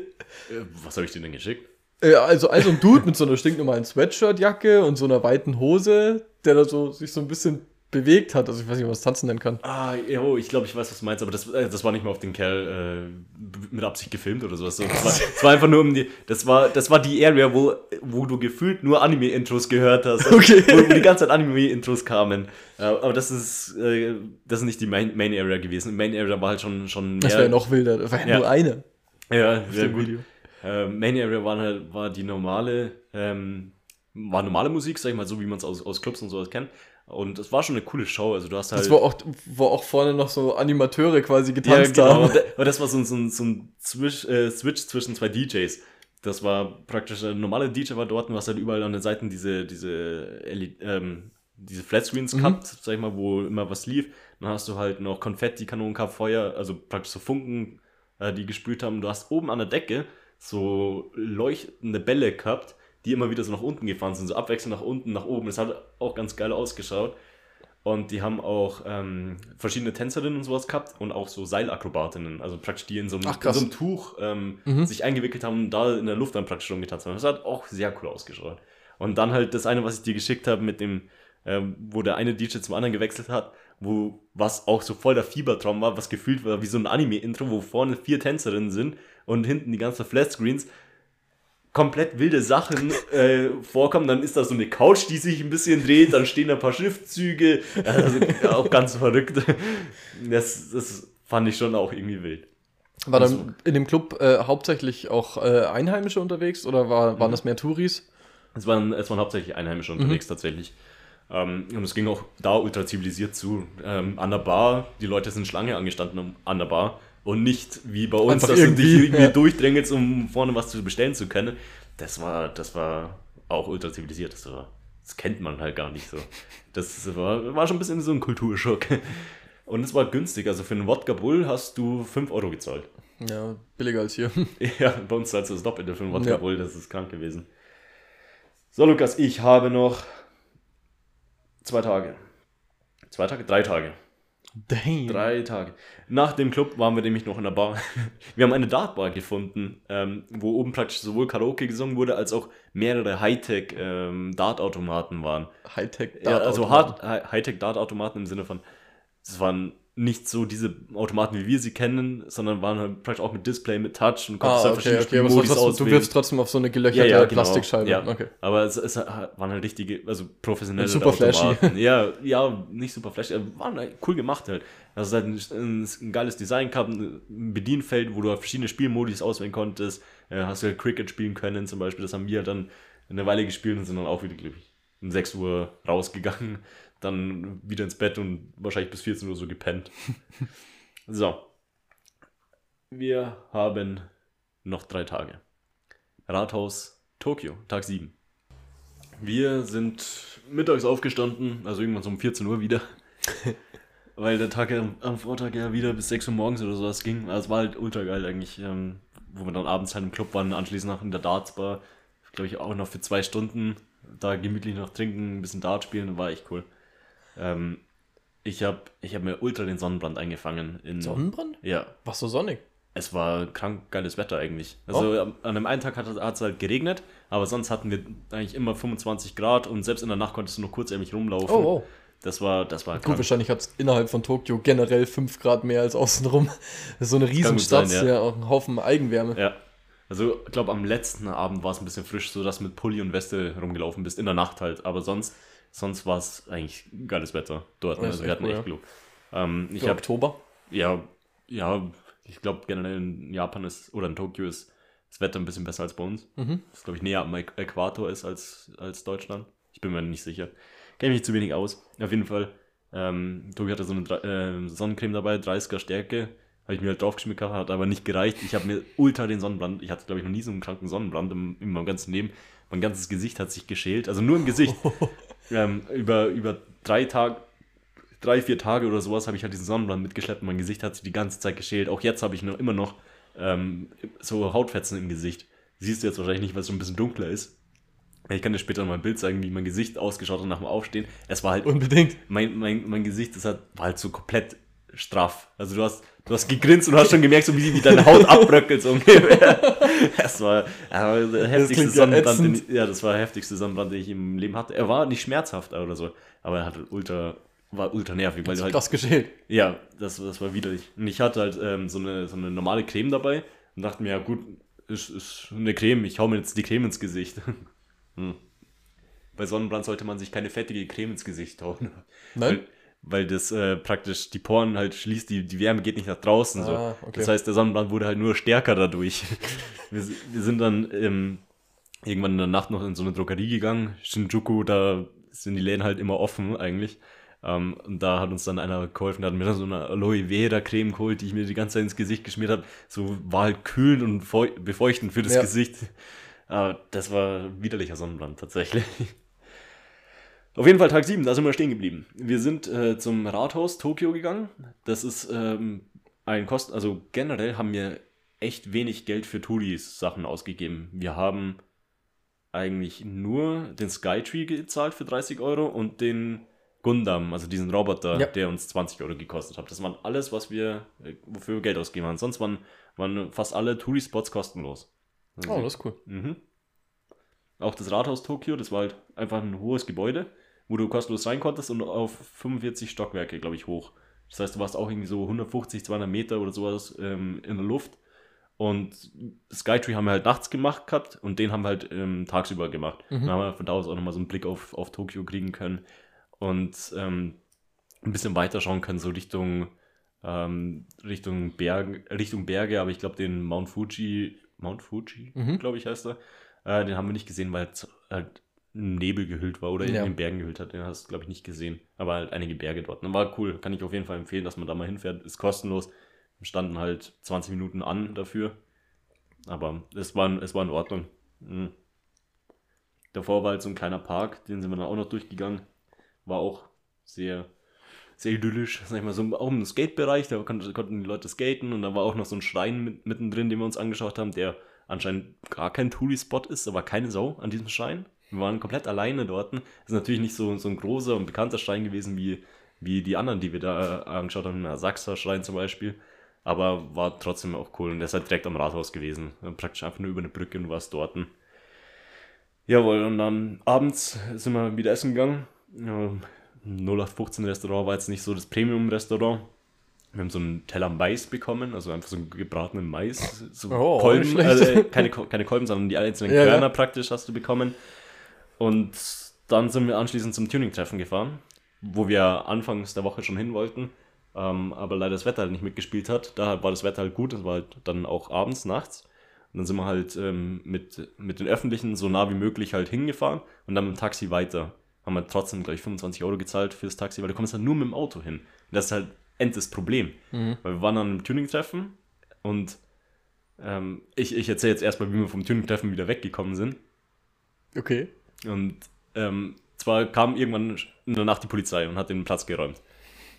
A: was habe ich dir denn geschickt?
B: Also, also ein Dude mit so einer stinknormalen Sweatshirt-Jacke und so einer weiten Hose, der da so sich so ein bisschen bewegt hat. Also ich weiß nicht, ob man das Tanzen nennen kann.
A: Ah, jo, ich glaube, ich weiß, was du meinst, aber das, äh, das war nicht mal auf den Kerl äh, mit Absicht gefilmt oder sowas. So, Das war, das war einfach nur um die, das war, das war die Area, wo, wo du gefühlt nur Anime-Intros gehört hast. Also,
B: Okay.
A: Wo, wo die ganze Zeit Anime-Intros kamen. Äh, aber das ist, äh, das ist nicht die Main, Main Area gewesen. Main Area war halt schon, schon
B: Das wäre ja noch wilder. Das war ja, nur eine.
A: Ja, sehr gut.
B: Video.
A: Äh, Main Area war, halt, war die normale, ähm, war normale Musik, sag ich mal, so wie man es aus, aus Clubs und sowas kennt. Und es war schon eine coole Show. Also du hast halt.
B: Das war auch, wo auch vorne noch so Animateure quasi
A: Ja,
B: getanzt
A: genau.
B: haben.
A: Aber das war so ein, so ein, so ein Zwisch, äh, Switch zwischen zwei DJs. Das war praktisch, ein normaler DJ war dort und du hast halt überall an den Seiten diese, diese, LED ähm, diese Flatscreens gehabt, sag ich mal, wo immer was lief. Dann hast du halt noch Konfetti-Kanonen gehabt, Feuer, also praktisch so Funken, äh, die gesprüht haben. Du hast oben an der Decke so leuchtende Bälle gehabt, die immer wieder so nach unten gefahren sind, so abwechselnd nach unten, nach oben. Das hat auch ganz geil ausgeschaut. Und die haben auch ähm, verschiedene Tänzerinnen und sowas gehabt und auch so Seilakrobatinnen, also praktisch die in so einem,
B: Ach,
A: in so einem Tuch ähm, sich eingewickelt haben und da in der Luft dann praktisch rumgetanzt haben. Das hat auch sehr cool ausgeschaut. Und dann halt das eine, was ich dir geschickt habe mit dem, ähm, wo der eine DJ zum anderen gewechselt hat, wo was auch so voll der Fiebertraum war, was gefühlt war wie so ein Anime-Intro, wo vorne vier Tänzerinnen sind und hinten die ganzen Flatscreens komplett wilde Sachen äh, vorkommen, dann ist da so eine Couch, die sich ein bisschen dreht, dann stehen da ein paar Schriftzüge, also, auch ganz verrückt. Das, das fand ich schon auch irgendwie wild.
B: War dann in dem Club äh, hauptsächlich auch äh, Einheimische unterwegs oder war,
A: Mhm.
B: waren das mehr Touris?
A: Es waren, es waren hauptsächlich Einheimische unterwegs tatsächlich. Ähm, und es ging auch da ultra zivilisiert zu. Ähm, an der Bar, die Leute sind Schlange angestanden um- an der Bar und nicht wie bei uns,
B: Einfach
A: dass du
B: irgendwie,
A: dich irgendwie
B: ja.
A: durchdrängelst, um vorne was zu bestellen zu können. Das war, das war auch ultra zivilisiert. Das, war, das kennt man halt gar nicht so. Das war, war schon ein bisschen so ein Kulturschock. Und es war günstig. Also für einen Wodka Bull hast du 5 Euro gezahlt.
B: Ja, billiger als hier.
A: Ja, bei uns zahlst du das Doppelte für einen Wodka
B: Ja.
A: Bull, das ist krank gewesen. So, Lukas, ich habe noch zwei Tage. Zwei Tage? Drei Tage.
B: Damn.
A: Drei Tage. Nach dem Club waren wir nämlich noch in der Bar. Wir haben eine Dartbar gefunden, ähm, wo oben praktisch sowohl Karaoke gesungen wurde, als auch mehrere Hightech-Dartautomaten waren.
B: Hightech.
A: Ja, also Hightech-Dartautomaten im Sinne von, es waren nicht so diese Automaten, wie wir sie kennen, sondern waren halt praktisch auch mit Display, mit Touch und konntest
B: Ah,
A: halt
B: okay, okay, aber
A: Spielmodis
B: trotzdem, du
A: auswählen.
B: wirfst trotzdem auf so eine gelöcherte
A: Ja, ja, genau.
B: Plastikscheibe.
A: Ja.
B: Okay.
A: Aber es, es waren halt richtige, also professionelle
B: Und super flashy.
A: Automaten. Ja, ja, nicht super flashy, aber waren halt cool gemacht halt. Also es hat ein, ein, ein geiles Design gehabt, ein Bedienfeld, wo du auf verschiedene Spielmodis auswählen konntest. Äh, hast du halt Cricket spielen können zum Beispiel, das haben wir dann eine Weile gespielt und sind dann auch wieder, glaube ich, um 6 Uhr rausgegangen, dann wieder ins Bett und wahrscheinlich bis 14 Uhr so gepennt. so. Wir haben noch drei Tage. Rathaus Tokio, Tag 7. Wir sind mittags aufgestanden, also irgendwann so um 14 Uhr wieder. Weil der Tag am Vortag ja wieder bis 6 Uhr morgens oder sowas ging. Also es war halt ultra geil eigentlich, ähm, wo wir dann abends halt im Club waren, anschließend noch in der Dartsbar. Glaube ich auch noch für zwei Stunden da gemütlich noch trinken, ein bisschen Dart spielen, war echt cool. Ähm, ich habe ich hab mir ultra den Sonnenbrand eingefangen. In,
B: Sonnenbrand?
A: Ja,
B: Was so sonnig?
A: es war krank geiles Wetter eigentlich. Also am- an einem einen Tag hat es halt geregnet, aber sonst hatten wir eigentlich immer 25 Grad und selbst in der Nacht konntest du noch kurzärmlich rumlaufen.
B: Oh, oh.
A: Das war, das war
B: Gut, wahrscheinlich hat es innerhalb von Tokio generell 5 Grad mehr als außenrum. Das ist so eine Riesenstadt,
A: sein, ja.
B: ja. auch ein Haufen Eigenwärme.
A: Ja. Also, ich glaube, am letzten Abend war es ein bisschen frisch, so dass du mit Pulli und Weste rumgelaufen bist, in der Nacht halt. Aber sonst, sonst war es eigentlich geiles Wetter dort.
B: Ja, ist
A: also, wir hatten
B: cool,
A: echt
B: ja.
A: Glück. Ähm, ich habe
B: Oktober.
A: Ja, ja, ich glaube generell in Japan ist, oder in Tokio ist das Wetter ein bisschen besser als bei uns.
B: Mhm.
A: Das glaube ich näher am Äqu- Äquator ist als, als Deutschland. Ich bin mir nicht sicher. Kenne mich zu wenig aus. Auf jeden Fall, ähm, Tokio hatte so eine äh, Sonnencreme dabei, 30er Stärke. Habe ich mir halt draufgeschmiert, gehabt, hat aber nicht gereicht. Ich habe mir ultra den Sonnenbrand, ich hatte glaube ich noch nie so einen kranken Sonnenbrand im, in meinem ganzen Leben. Mein ganzes Gesicht hat sich geschält, also nur im Gesicht. ähm, über, über drei Tage, drei, vier Tage oder sowas habe ich halt diesen Sonnenbrand mitgeschleppt und mein Gesicht hat sich die ganze Zeit geschält. Auch jetzt habe ich noch immer noch ähm, so Hautfetzen im Gesicht. Siehst du jetzt wahrscheinlich nicht, weil es schon ein bisschen dunkler ist. Ich kann dir später mal ein Bild zeigen, wie mein Gesicht ausgeschaut hat nach dem Aufstehen. Es war halt,
B: Unbedingt.
A: mein, mein, mein Gesicht das hat, war halt so komplett straff. Also du hast, du hast gegrinst und hast schon gemerkt, so wie, wie deine Haut abbröckelt, so ungefähr. Das war ja, der heftigste
B: ja
A: Sonnenbrand, den,
B: ätzend.
A: ich- ja, das war der heftigste Sonnenbrand, den ich im Leben hatte. Er war nicht schmerzhaft oder so, aber er hatte ultra, war ultra nervig, weil du halt,
B: Krass geschält.
A: ja, das, das war widerlich. Und ich hatte halt ähm, so, eine, so eine normale Creme dabei und dachte mir, ja gut, ist, ist eine Creme, ich hau mir jetzt die Creme ins Gesicht. hm. Bei Sonnenbrand sollte man sich keine fettige Creme ins Gesicht hauen.
B: Nein?
A: Weil, weil das äh, praktisch die Poren halt schließt, die, die Wärme geht nicht nach draußen. So.
B: Ah, okay.
A: Das heißt, der Sonnenbrand wurde halt nur stärker dadurch. wir, wir sind dann ähm, irgendwann in der Nacht noch in so eine Drogerie gegangen. Shinjuku, da sind die Läden halt immer offen eigentlich. Ähm, und da hat uns dann einer geholfen, der hat mir dann so eine Aloe Vera Creme geholt, die ich mir die ganze Zeit ins Gesicht geschmiert habe. So war halt kühlend und feu- befeuchtend für das
B: Ja.
A: Gesicht. Aber das war widerlicher Sonnenbrand tatsächlich. Auf jeden Fall Tag 7, da sind wir stehen geblieben. Wir sind äh, zum Rathaus Tokio gegangen. Das ist ähm, ein Kosten, also generell haben wir echt wenig Geld für Touris-Sachen ausgegeben. Wir haben eigentlich nur den Skytree gezahlt für 30 Euro und den Gundam, also diesen Roboter,
B: Ja.
A: der uns 20 Euro gekostet hat. Das waren alles, was wir, äh, wofür wir Geld ausgegeben haben. Sonst waren, waren fast alle Touri-Spots kostenlos. Also
B: Oh, das ist cool.
A: Mhm. Auch das Rathaus Tokio, das war halt einfach ein hohes Gebäude, wo du kostenlos rein konntest und auf 45 Stockwerke, glaube ich, hoch. Das heißt, du warst auch irgendwie so 150, 200 Meter oder sowas ähm, in der Luft. Und Skytree haben wir halt nachts gemacht gehabt und den haben wir halt ähm, tagsüber gemacht.
B: Mhm.
A: Dann haben wir von da aus auch nochmal so einen Blick auf, auf Tokio kriegen können und ähm, ein bisschen weiter schauen können, so Richtung, ähm, Richtung, Berg, Richtung Berge, aber ich glaube den Mount Fuji, Mount Fuji,
B: Mhm.
A: glaube ich, heißt er. Äh, den haben wir nicht gesehen, weil es halt im Nebel gehüllt war oder
B: Ja.
A: in den Bergen gehüllt hat. Den hast du, glaube ich, nicht gesehen. Aber halt einige Berge dort. War cool. Kann ich auf jeden Fall empfehlen, dass man da mal hinfährt. Ist kostenlos. Wir standen halt 20 Minuten an dafür. Aber es war, es war in Ordnung. Mhm. Davor war halt so ein kleiner Park, den sind wir dann auch noch durchgegangen. War auch sehr, sehr idyllisch. Sag ich mal, so auch im Skatebereich, da konnten, konnten die Leute skaten und da war auch noch so ein Schrein mit, mittendrin, den wir uns angeschaut haben, der anscheinend gar kein Touri-Spot ist, aber keine Sau an diesem Schrein. Wir waren komplett alleine dort. Ist natürlich nicht so, so ein großer und bekannter Schrein gewesen wie, wie die anderen, die wir da äh, angeschaut haben, der Sachser-Schrein zum Beispiel. Aber war trotzdem auch cool und der ist halt direkt am Rathaus gewesen. Praktisch einfach nur über eine Brücke und warst dort. Jawohl, und dann abends sind wir wieder essen gegangen. Ja, 0815 Restaurant war jetzt nicht so das Premium-Restaurant. Wir haben so einen Teller Mais bekommen, also einfach so einen gebratenen Mais. So
B: Oh,
A: Kolben, also keine, Ko- keine Kolben, sondern die einzelnen
B: Ja, ja.
A: Körner praktisch hast du bekommen. Und dann sind wir anschließend zum Tuning-Treffen gefahren, wo wir anfangs der Woche schon hin wollten, ähm, aber leider das Wetter halt nicht mitgespielt hat. Da war das Wetter halt gut, es war halt dann auch abends, nachts. Und dann sind wir halt ähm, mit, mit den Öffentlichen so nah wie möglich halt hingefahren und dann mit dem Taxi weiter. Haben wir trotzdem, glaube ich, 25 Euro gezahlt fürs Taxi, weil du kommst halt nur mit dem Auto hin. Und das ist halt end das Problem. Weil wir waren dann im Tuning-Treffen und ähm, ich, ich erzähle jetzt erstmal, wie wir vom Tuning-Treffen wieder weggekommen sind.
B: Okay.
A: Und ähm, zwar kam irgendwann in der Nacht die Polizei und hat den Platz geräumt.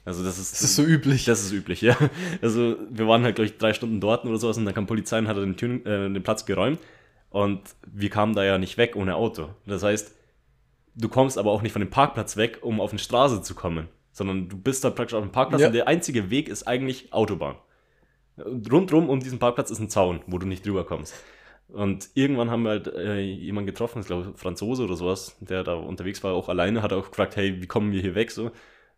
A: Also das ist,
B: Das ist so üblich.
A: das ist üblich, ja. Also wir waren halt, glaube ich, drei Stunden dort oder sowas und dann kam Polizei und hat den, Tuning, äh, den Platz geräumt. Und wir kamen da ja nicht weg ohne Auto. Das heißt, du kommst aber auch nicht von dem Parkplatz weg, um auf eine Straße zu kommen. Sondern du bist da praktisch auf dem Parkplatz
B: Ja.
A: und der einzige Weg ist eigentlich Autobahn. Rundrum um diesen Parkplatz ist ein Zaun, wo du nicht drüber kommst. Und irgendwann haben wir halt äh, jemanden getroffen, ich glaube Franzose oder sowas, der da unterwegs war, auch alleine, hat auch gefragt, hey, wie kommen wir hier weg? So,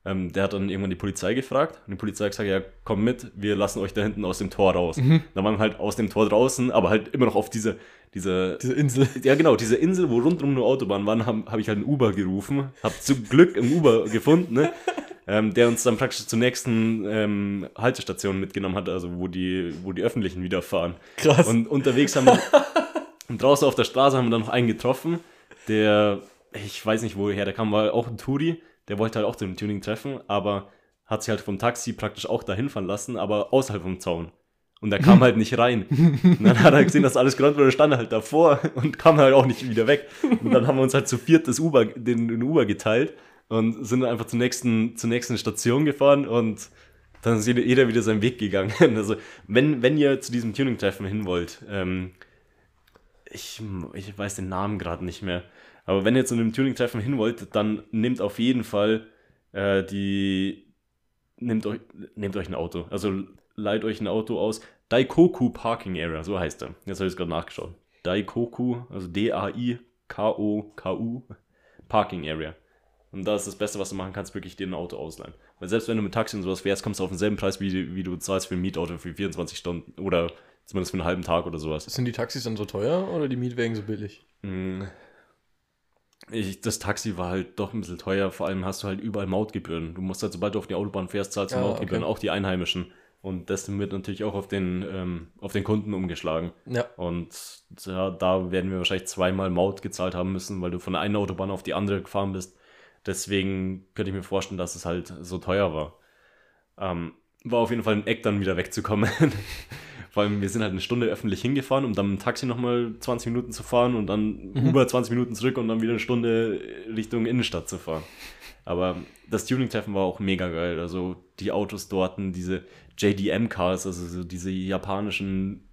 A: ähm, der hat dann irgendwann die Polizei gefragt und die Polizei hat gesagt, ja, komm mit, wir lassen euch da hinten aus dem Tor raus. Dann waren wir halt aus dem Tor draußen, aber halt immer noch auf diese, diese,
B: Diese Insel.
A: ja genau, diese Insel, wo rundherum nur Autobahnen waren, habe hab ich halt einen Uber gerufen, habe zum Glück einen Uber gefunden, ne? ähm, der uns dann praktisch zur nächsten ähm, Haltestation mitgenommen hat, also wo die, wo die Öffentlichen wieder fahren.
B: Krass.
A: Und unterwegs haben wir, und draußen auf der Straße haben wir dann noch einen getroffen, der, ich weiß nicht woher, der kam, war auch ein Touri, der wollte halt auch zu dem Tuning treffen, aber hat sich halt vom Taxi praktisch auch dahin fahren lassen, aber außerhalb vom Zaun. Und er kam halt nicht rein. Und dann hat er gesehen, dass alles geräumt wurde, stand halt davor und kam halt auch nicht wieder weg. Und dann haben wir uns halt zu viert das Uber, den, den Uber geteilt und sind dann einfach zur nächsten, zur nächsten Station gefahren und dann ist jeder, jeder wieder seinen Weg gegangen. Also, wenn, wenn ihr zu diesem Tuning-Treffen hin wollt, ähm, ich, ich weiß den Namen gerade nicht mehr, aber wenn ihr zu einem Tuning-Treffen hin wollt, dann nehmt auf jeden Fall äh, die, nehmt euch, nehmt euch ein Auto. Also leiht euch ein Auto aus. Daikoku Parking Area, so heißt er. Jetzt habe ich es gerade nachgeschaut. Daikoku, also D-A-I-K-O-K-U, Parking Area. Und da ist das Beste, was du machen kannst, wirklich dir ein Auto ausleihen. Weil selbst wenn du mit Taxi und sowas fährst, kommst du auf denselben Preis, wie, wie du zahlst für ein Mietauto für 24 Stunden oder zumindest für einen halben Tag oder sowas.
B: Sind die Taxis dann so teuer oder die Mietwagen so billig?
A: Ich, das Taxi war halt doch ein bisschen teuer, vor allem hast du halt überall Mautgebühren. Du musst halt, sobald du auf die Autobahn fährst, zahlst du
B: Ah,
A: Mautgebühren,
B: okay.
A: auch die Einheimischen. Und das wird natürlich auch auf den, ähm, auf den Kunden umgeschlagen.
B: Ja.
A: Und ja, da werden wir wahrscheinlich zweimal Maut gezahlt haben müssen, weil du von der einen Autobahn auf die andere gefahren bist. Deswegen könnte ich mir vorstellen, dass es halt so teuer war. Ähm, war auf jeden Fall ein Eck, dann wieder wegzukommen. Vor allem, wir sind halt eine Stunde öffentlich hingefahren, um dann mit dem Taxi nochmal 20 Minuten zu fahren und dann über 20 Minuten zurück und dann wieder eine Stunde Richtung Innenstadt zu fahren. Aber das Tuning-Treffen war auch mega geil. Also die Autos dort, diese JDM-Cars, also so diese japanischen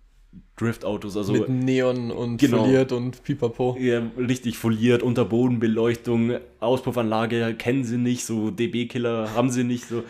A: Drift-Autos, also
B: Mit Neon und
A: Genau.
B: foliert und pipapo.
A: ja, richtig foliert, Unterbodenbeleuchtung, Auspuffanlage kennen sie nicht, so DB-Killer haben sie nicht, so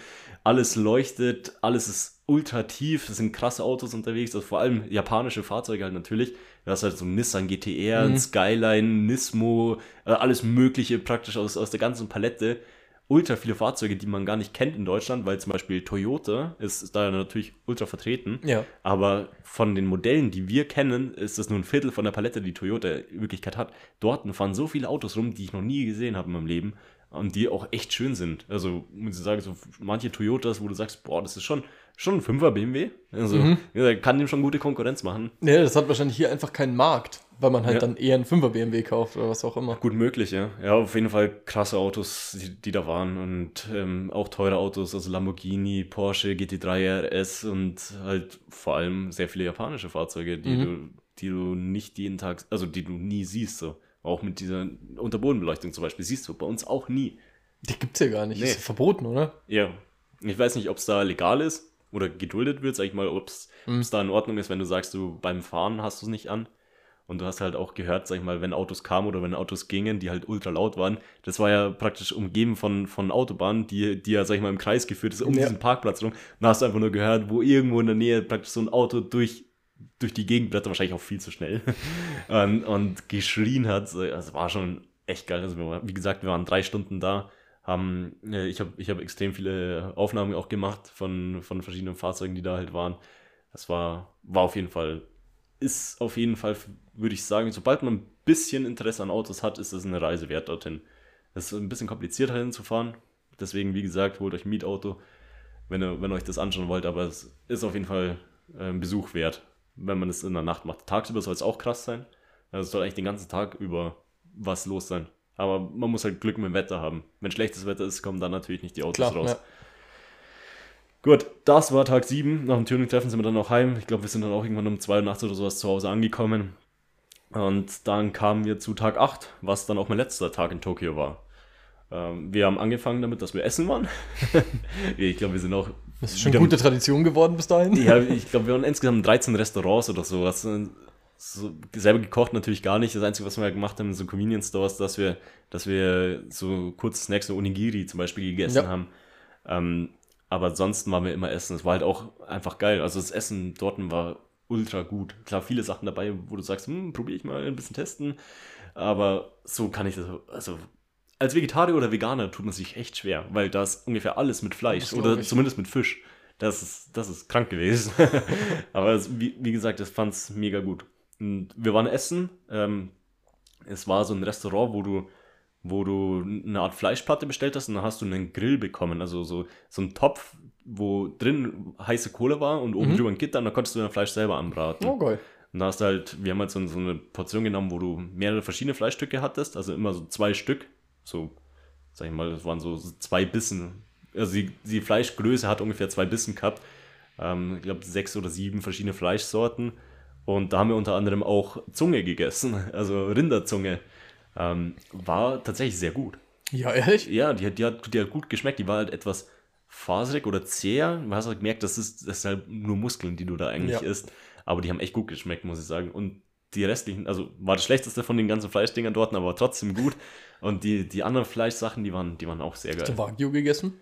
A: alles leuchtet, alles ist ultra tief, es sind krasse Autos unterwegs, also vor allem japanische Fahrzeuge halt natürlich. Du hast halt so ein Nissan GTR, ein Skyline, Nismo, äh, alles mögliche praktisch aus, aus der ganzen Palette. Ultra viele Fahrzeuge, die man gar nicht kennt in Deutschland, weil zum Beispiel Toyota ist, ist da natürlich ultra vertreten.
B: Ja.
A: Aber von den Modellen, die wir kennen, ist das nur ein Viertel von der Palette, die Toyota in Wirklichkeit hat. Dort fahren so viele Autos rum, die ich noch nie gesehen habe in meinem Leben und die auch echt schön sind. Also, muss ich sagen, so manche Toyotas, wo du sagst, boah, das ist schon, schon ein 5er BMW. Also,
B: Mhm.
A: kann dem schon gute Konkurrenz machen.
B: Ja, das hat wahrscheinlich hier einfach keinen Markt, weil man halt
A: Ja.
B: dann eher einen 5er BMW kauft oder was auch immer.
A: Gut möglich, ja. Ja, auf jeden Fall krasse Autos, die, die da waren und ähm, auch teure Autos, also Lamborghini, Porsche, GT3 RS und halt vor allem sehr viele japanische Fahrzeuge, die
B: Mhm.
A: du, die du nicht jeden Tag, also die du nie siehst, so. Auch mit dieser Unterbodenbeleuchtung zum Beispiel, siehst du bei uns auch nie.
B: Die gibt's ja gar nicht.
A: Nee.
B: Ist ja verboten, oder?
A: Ja. Ich weiß nicht, ob es da legal ist oder geduldet wird, sag ich mal, ob es
B: Mhm.
A: da in Ordnung ist, wenn du sagst, du beim Fahren hast du es nicht an. Und du hast halt auch gehört, sag ich mal, wenn Autos kamen oder wenn Autos gingen, die halt ultra laut waren. Das war ja praktisch umgeben von, von Autobahnen, die, die ja, sag ich mal, im Kreis geführt ist, um
B: Ja.
A: diesen Parkplatz rum. Und da hast du einfach nur gehört, wo irgendwo in der Nähe praktisch so ein Auto durch, durch die Gegend blättert, wahrscheinlich auch viel zu schnell. und, und geschrien hat. Das war schon echt geil. Also, wie gesagt, wir waren drei Stunden da, haben, äh, ich habe ich hab extrem viele Aufnahmen auch gemacht von, von verschiedenen Fahrzeugen, die da halt waren. Das war, war auf jeden Fall, ist auf jeden Fall, würde ich sagen, sobald man ein bisschen Interesse an Autos hat, ist es eine Reise wert dorthin. Es ist ein bisschen komplizierter hinzufahren. Deswegen, wie gesagt, holt euch ein Mietauto, wenn ihr, wenn ihr euch das anschauen wollt. Aber es ist auf jeden Fall äh, ein Besuch wert, wenn man es in der Nacht macht. Tagsüber soll es auch krass sein. Also es soll eigentlich den ganzen Tag über was los sein. Aber man muss halt Glück mit dem Wetter haben. Wenn schlechtes Wetter ist, kommen dann natürlich nicht die Autos
B: Klar,
A: raus.
B: ja.
A: Gut, das war Tag 7. Nach dem Tuning-Treffen sind wir dann auch heim. Ich glaube, wir sind dann auch irgendwann um 2 Uhr nachts oder sowas zu Hause angekommen. Und dann kamen wir zu Tag 8, was dann auch mein letzter Tag in Tokio war. Ähm, wir haben angefangen damit, dass wir essen waren. ich glaube, wir sind auch.
B: Das ist schon
A: wieder-
B: gute Tradition geworden bis dahin.
A: Ja, ich glaube, wir waren insgesamt in 13 Restaurants oder so. Das, so selber gekocht natürlich gar nicht. Das Einzige, was wir halt gemacht haben in so Convenience Stores, dass wir, dass wir so kurze Snacks, so Onigiri zum Beispiel gegessen
B: Ja.
A: haben. Ähm, aber ansonsten waren wir immer essen. Es war halt auch einfach geil. Also das Essen dort war ultra gut. Klar, viele Sachen dabei, wo du sagst, hm, probiere ich mal ein bisschen testen. Aber so kann ich das, also als Vegetarier oder Veganer tut man sich echt schwer, weil da ist ungefähr alles mit Fleisch
B: Das
A: oder
B: ich.
A: zumindest mit Fisch. Das ist, das ist krank gewesen. Aber es, wie, wie gesagt, ich fand es mega gut. Und wir waren essen. Ähm, es war so ein Restaurant, wo du, wo du eine Art Fleischplatte bestellt hast und dann hast du einen Grill bekommen. Also so, so ein Topf, wo drin heiße Kohle war und oben
B: Mhm.
A: drüber ein Gitter und da konntest du dein Fleisch selber anbraten.
B: Oh, geil.
A: Und da hast du halt, wir haben halt so, so eine Portion genommen, wo du mehrere verschiedene Fleischstücke hattest, also immer so zwei Stück, so, sag ich mal, das waren so, so zwei Bissen. Also die, die Fleischgröße hat ungefähr zwei Bissen gehabt. Ähm, ich glaube, sechs oder sieben verschiedene Fleischsorten. Und da haben wir unter anderem auch Zunge gegessen, also Rinderzunge. Ähm, war tatsächlich sehr gut.
B: Ja, ehrlich?
A: Ja, die, hat- die, hat, die hat gut geschmeckt. Die war halt etwas faserig oder zäher. Du hast halt gemerkt, das ist, das sind halt nur Muskeln, die du da eigentlich
B: Ja.
A: isst. Aber die haben echt gut geschmeckt, muss ich sagen. Und die restlichen, also war das schlechteste von den ganzen Fleischdingern dort, aber trotzdem gut. Und die, die anderen Fleischsachen, die waren, die waren auch sehr
B: Hast
A: geil.
B: du Wagyu gegessen?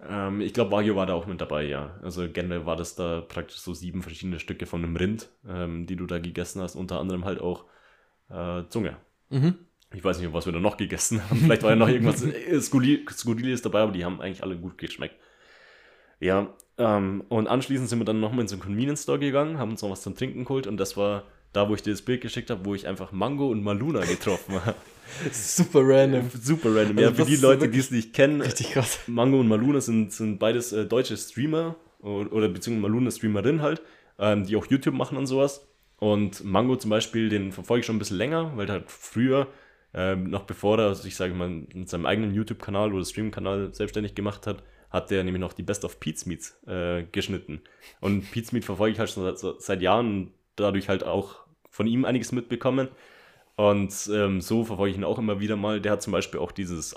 A: Ähm, ich glaube, Wagyu war da auch mit dabei, ja. Also generell war das da praktisch so sieben verschiedene Stücke von einem Rind, ähm, die du da gegessen hast. Unter anderem halt auch äh, Zunge.
B: Mhm.
A: Ich weiß nicht, was wir da noch gegessen haben. Vielleicht war ja noch irgendwas äh, Skurril- Skurriles dabei, aber die haben eigentlich alle gut geschmeckt. Ja, ähm, und anschließend sind wir dann nochmal in so einen Convenience Store gegangen, haben uns noch was zum Trinken geholt und das war da, wo ich dir das Bild geschickt habe, wo ich einfach Mango und Maluna getroffen habe.
B: Super random.
A: Super random.
B: Also
A: ja, für die Leute, die es nicht kennen,
B: Richtig krass.
A: Mango und Maluna sind, sind beides äh, deutsche Streamer oder, oder beziehungsweise Maluna Streamerin halt, ähm, die auch YouTube machen und sowas. Und Mango zum Beispiel, den verfolge ich schon ein bisschen länger, weil halt früher, ähm, noch bevor er, also ich sage mal, mit seinem eigenen YouTube-Kanal oder Stream-Kanal selbstständig gemacht hat, hat der nämlich noch die Best of Pete's Meats äh, geschnitten. Und Pete's Meat verfolge ich halt schon seit, seit Jahren und dadurch halt auch von ihm einiges mitbekommen. Und ähm, so verfolge ich ihn auch immer wieder mal. Der hat zum Beispiel auch dieses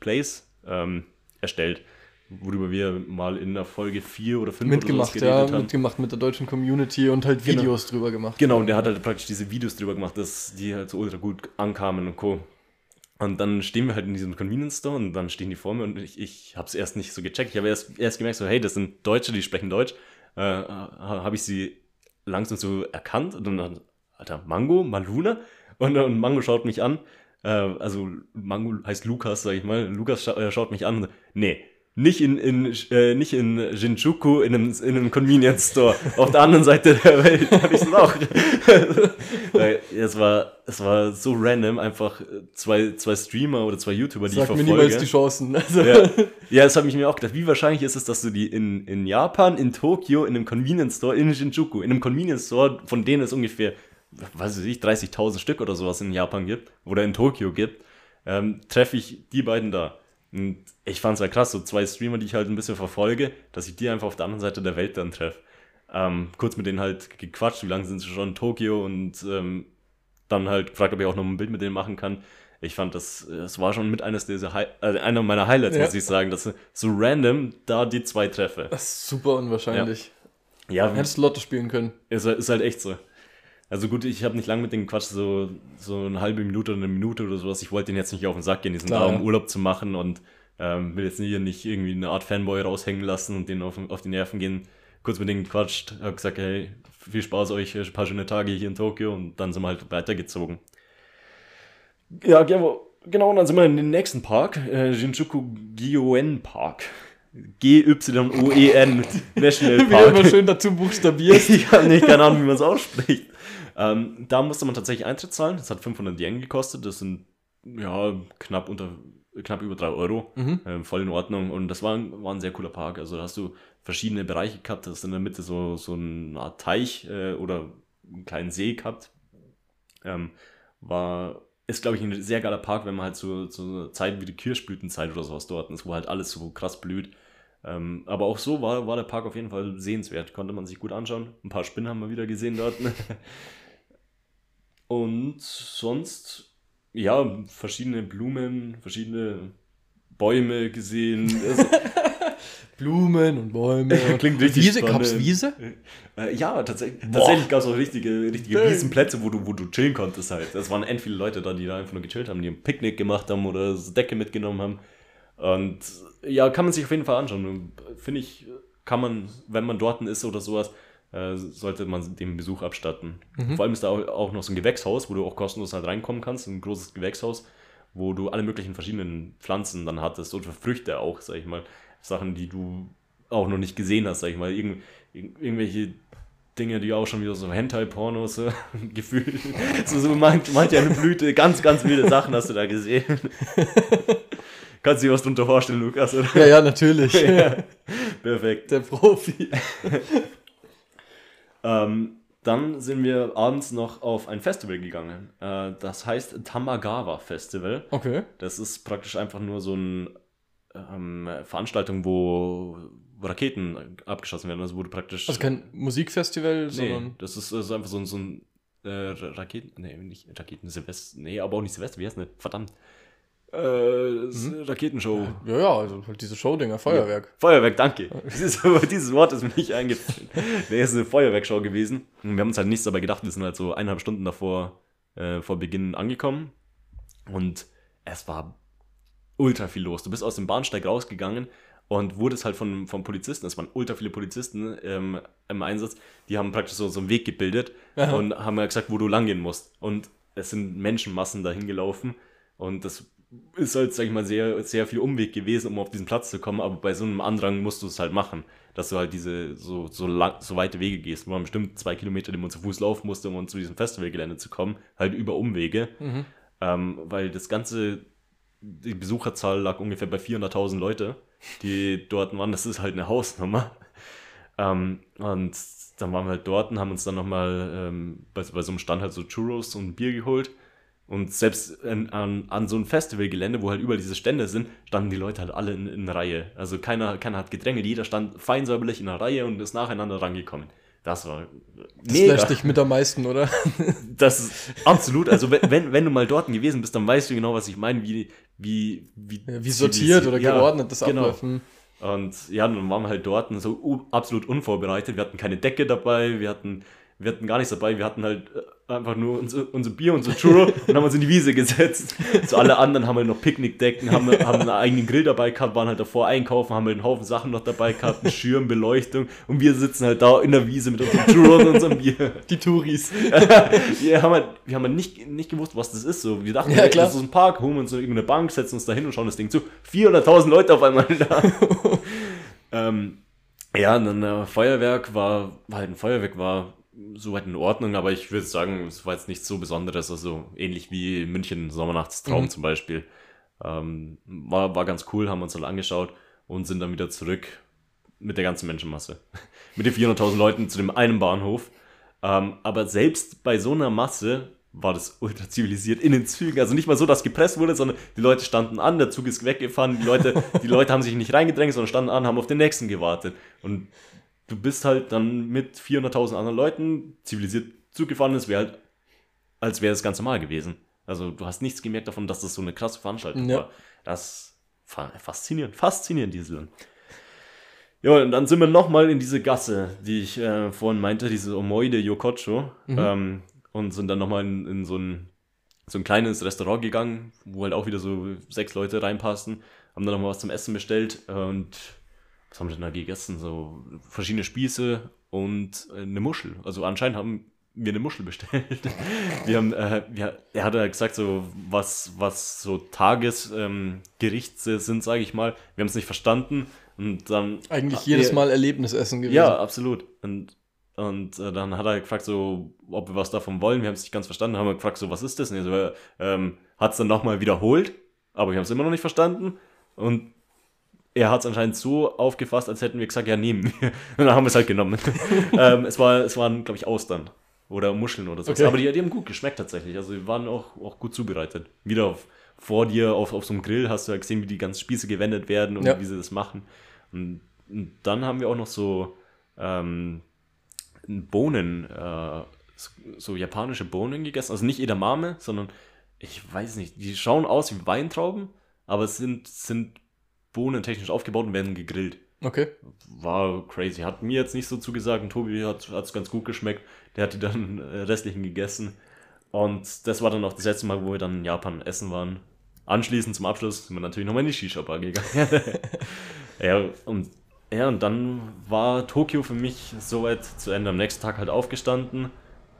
A: Plays ähm, erstellt, worüber wir mal in der Folge 4 oder 5
B: Mitgemacht,
A: oder
B: ja,
A: haben.
B: mitgemacht mit der deutschen Community und halt
A: Genau.
B: Videos drüber gemacht.
A: Genau, und der hat halt praktisch diese Videos drüber gemacht, dass die halt so ultra gut ankamen und Co. Und dann stehen wir halt in diesem Convenience Store und dann stehen die vor mir und ich, ich habe es erst nicht so gecheckt. Ich habe erst, erst gemerkt, so, hey, das sind Deutsche, die sprechen Deutsch. Äh, habe ich sie langsam so erkannt und dann, Alter, Mango, Maluna? Und, und Mango schaut mich an. Äh, also Mango heißt Lukas, sag ich mal. Lukas scha äh, schaut mich an nee, nicht in, in, äh, nicht in Shinjuku in einem, in einem Convenience Store. Auf der anderen Seite der Welt habe ich das auch. Es, war, es war so random, einfach zwei, zwei Streamer oder zwei YouTuber, die
B: Sag
A: ich
B: mir
A: verfolge.
B: niemals die Chancen. Also,
A: Ja, ja das habe ich mir auch gedacht. Wie wahrscheinlich ist es, dass du die in, in Japan, in Tokio, in einem Convenience Store, in Shinjuku, in einem Convenience Store, von denen es ungefähr, weiß ich nicht, 30.000 Stück oder sowas in Japan gibt oder in Tokio gibt, ähm, treffe ich die beiden da. Und ich fand es halt krass, so zwei Streamer, die ich halt ein bisschen verfolge, dass ich die einfach auf der anderen Seite der Welt dann treffe. Ähm, kurz mit denen halt gequatscht, wie lange sind sie schon in Tokio und ähm, dann halt gefragt, ob ich auch noch ein Bild mit denen machen kann. Ich fand das, das war schon mit eines dieser, Hi also einer meiner Highlights,
B: Ja.
A: muss ich sagen, dass so random da die zwei treffe.
B: das ist super unwahrscheinlich.
A: Ja,
B: Hättest Lotto spielen können.
A: ist, ist halt echt so. Also gut, ich habe nicht lange mit denen gequatscht, so, so eine halbe Minute oder eine Minute oder sowas. Ich wollte denen jetzt nicht auf den Sack gehen, die sind
B: Klar,
A: da, um
B: ja.
A: Urlaub zu machen und ähm, will jetzt hier nicht irgendwie eine Art Fanboy raushängen lassen und denen auf, auf die Nerven gehen. Kurz mit denen gequatscht, hab gesagt, hey, viel Spaß euch, ein paar schöne Tage hier in Tokio und dann sind wir halt weitergezogen. Ja, Gerbo, Genau, und dann sind wir in den nächsten Park, äh, Shinjuku Gyoen Park. G-Y-O-E-N National
B: Wie
A: Park.
B: immer schön dazu buchstabierst.
A: ich habe nicht keine Ahnung, wie man es ausspricht. Ähm, da musste man tatsächlich Eintritt zahlen. Das hat 500 Yen gekostet. Das sind ja knapp unter knapp über 3 Euro.
B: Mhm.
A: Ähm, voll in Ordnung. Und das war, ein- war ein sehr cooler Park. Also da hast du verschiedene Bereiche gehabt. Du hast in der Mitte so, so eine Art Teich äh, oder einen kleinen See gehabt. Ähm, war, ist, glaube ich, ein sehr geiler Park, wenn man halt zu, zu einer Zeit wie die Kirschblütenzeit oder sowas dort ist, wo halt alles so krass blüht. Ähm, aber auch so war, war der Park auf jeden Fall sehenswert. Konnte man sich gut anschauen. Ein paar Spinnen haben wir wieder gesehen dort. Und sonst, ja, verschiedene Blumen, verschiedene Bäume gesehen. Also,
B: Blumen und Bäume.
A: Klingt richtig
B: Wiese,
A: spannend.
B: gab's Wiese?
A: äh, ja, tatsächlich,
B: Boah.
A: tatsächlich gab es auch richtige, richtige
B: Dang.
A: Riesenplätze, wo du, wo du chillen konntest halt. Es waren end viele Leute da, die da einfach nur gechillt haben, die ein Picknick gemacht haben oder so Decke mitgenommen haben. Und ja, kann man sich auf jeden Fall anschauen. Finde ich, kann man, wenn man dort ist oder sowas, äh, sollte man den Besuch abstatten. Vor allem ist da auch, auch noch so ein Gewächshaus, wo du auch kostenlos halt reinkommen kannst, ein großes Gewächshaus, wo du alle möglichen verschiedenen Pflanzen dann hattest und Früchte auch, sag ich mal. Sachen, die du auch noch nicht gesehen hast, sag ich mal. Irgend, irg irgendwelche Dinge, die auch schon wieder so Hentai-Pornos äh, gefühlt. So, so manch, manch eine Blüte, ganz, ganz wilde Sachen hast du da gesehen. Kannst du dir was drunter vorstellen, Lukas, oder?
B: Ja, ja, natürlich.
A: Ja, perfekt.
B: Der Profi.
A: Ähm, dann sind wir abends noch auf ein Festival gegangen. Äh, das heißt Tamagawa Festival.
B: Okay.
A: Das ist praktisch einfach nur so eine ähm, Veranstaltung, wo Raketen abgeschossen werden. Also wo du praktisch.
B: Also kein Musikfestival,
A: nee,
B: sondern.
A: das ist, also einfach so, ein- so ein äh, Raketen. Nee, nicht Raketen Silvester. Nee, aber auch nicht Silvester. Wie heißt denn das? Verdammt. Äh, das ist eine Raketenshow.
B: Ja, ja, also halt diese Showdinger, Feuerwerk.
A: Feuerwerk, danke. Dieses, dieses Wort ist mir nicht eingefallen. Nee, es ist eine Feuerwerkshow gewesen. Und wir haben uns halt nichts dabei gedacht. Wir sind halt so eineinhalb Stunden davor, äh, vor Beginn angekommen. Und es war ultra viel los. Du bist aus dem Bahnsteig rausgegangen und wurdest halt von, von Polizisten, es waren ultra viele Polizisten ähm, im Einsatz, die haben praktisch so, so einen Weg gebildet
B: Aha.
A: und haben halt gesagt, wo du langgehen musst. Und es sind Menschenmassen dahin gelaufen und das ist halt, sag ich mal, sehr, sehr viel Umweg gewesen, um auf diesen Platz zu kommen, aber bei so einem Andrang musst du es halt machen, dass du halt diese so, so, lang, so weite Wege gehst. Wir waren bestimmt zwei Kilometer, die man zu Fuß laufen musste, um zu diesem Festivalgelände zu kommen, halt über Umwege,
B: Mhm.
A: ähm, weil das ganze, die Besucherzahl lag ungefähr bei 400.000 Leute, die dort waren. Das ist halt eine Hausnummer. Ähm, und dann waren wir halt dort und haben uns dann nochmal ähm, bei, bei so einem Stand halt so Churros und Bier geholt. Und selbst an, an, an so einem Festivalgelände, wo halt überall diese Stände sind, standen die Leute halt alle in, in Reihe. Also keiner, keiner hat gedrängelt, jeder stand fein säuberlich in einer Reihe und ist nacheinander rangekommen. Das war
B: Das flasht dich mit am meisten, oder?
A: das ist absolut, also wenn, wenn, du mal dort gewesen bist, dann weißt du genau, was ich meine, wie, wie, wie,
B: Ja, wie sortiert oder
A: ja,
B: geordnet das
A: genau.
B: abläuft. Hm.
A: Und ja, dann waren wir halt dort und so absolut unvorbereitet. Wir hatten keine Decke dabei, wir hatten, wir hatten gar nichts dabei, wir hatten halt äh, einfach nur unser, unser Bier, unser Churro und haben uns in die Wiese gesetzt. So alle anderen haben halt noch Picknickdecken, haben, haben einen eigenen Grill dabei gehabt, waren halt davor einkaufen, haben halt einen Haufen Sachen noch dabei gehabt, einen Schirm, Beleuchtung und wir sitzen halt da in der Wiese mit unserem Churro und unserem Bier.
B: Die Touris.
A: wir haben halt, wir haben halt nicht, nicht gewusst, was das ist. So, wir dachten,
B: Ja, klar.
A: das ist ein Park, holen wir uns so irgendeine Bank, setzen uns da hin und schauen das Ding zu. 400.000 Leute auf einmal da. ähm, ja, und dann äh, Feuerwerk war, war halt ein Feuerwerk, war soweit in Ordnung, aber ich würde sagen, es war jetzt nichts so Besonderes, also ähnlich wie München Sommernachtstraum
B: Mhm.
A: zum Beispiel. Ähm, war, war ganz cool, haben uns dann angeschaut und sind dann wieder zurück mit der ganzen Menschenmasse. mit den 400.000 Leuten zu dem einen Bahnhof. Ähm, aber selbst bei so einer Masse war das ultra zivilisiert in den Zügen. Also nicht mal so, dass gepresst wurde, sondern die Leute standen an, der Zug ist weggefahren, die Leute, die Leute haben sich nicht reingedrängt, sondern standen an, haben auf den nächsten gewartet. Und du bist halt dann mit 400.000 anderen Leuten zivilisiert Zug gefahren, es wäre halt, als wäre es ganz normal gewesen. Also du hast nichts gemerkt davon, dass das so eine krasse Veranstaltung
B: Ja.
A: war. Das fa- faszinierend, faszinierend, dieses Land. Ja, und dann sind wir nochmal in diese Gasse, die ich äh, vorhin meinte, diese Omoide Yokocho, ähm, und sind dann nochmal in, in so, ein, so ein kleines Restaurant gegangen, wo halt auch wieder so sechs Leute reinpassten, haben dann nochmal was zum Essen bestellt und was haben wir denn da gegessen? So verschiedene Spieße und äh, eine Muschel. Also anscheinend haben mir eine Muschel bestellt. Wir haben, äh, wir, er hat ja gesagt, so was, was so Tagesgerichte ähm, sind, sage ich mal. Wir haben es nicht verstanden und dann.
B: Eigentlich jedes Mal Erlebnisessen
A: gewesen. Ja, absolut. Und, und äh, dann hat er gefragt, so, ob wir was davon wollen. Wir haben es nicht ganz verstanden. Dann haben wir gefragt, so, was ist das? Und er so, ähm, hat es dann nochmal wiederholt, aber ich habe es immer noch nicht verstanden. Und er hat es anscheinend so aufgefasst, als hätten wir gesagt, ja, nehmen wir. Und dann haben wir es halt genommen. ähm, es, war, es waren, glaube ich, Austern oder Muscheln oder so. Okay. Aber die, die haben gut geschmeckt tatsächlich. Also die waren auch, auch gut zubereitet. Wieder auf, vor dir auf, auf so einem Grill hast du ja gesehen, wie die ganzen Spieße gewendet werden und ja. wie sie das machen. Und, und, dann haben wir auch noch so ähm, Bohnen, äh, so, so, japanische Bohnen gegessen. Also nicht Edamame, sondern ich weiß nicht, die schauen aus wie Weintrauben, aber es sind, sind Bohnen technisch aufgebaut und werden gegrillt.
B: Okay.
A: War crazy. Hat mir jetzt nicht so zugesagt und Tobi hat es ganz gut geschmeckt. Der hat die dann äh, restlichen gegessen. Und das war dann auch das letzte Mal, wo wir dann in Japan essen waren. Anschließend zum Abschluss sind wir natürlich nochmal in die Shisha-Bar gegangen. ja, und, ja, und dann war Tokio für mich soweit zu Ende. Am nächsten Tag halt aufgestanden.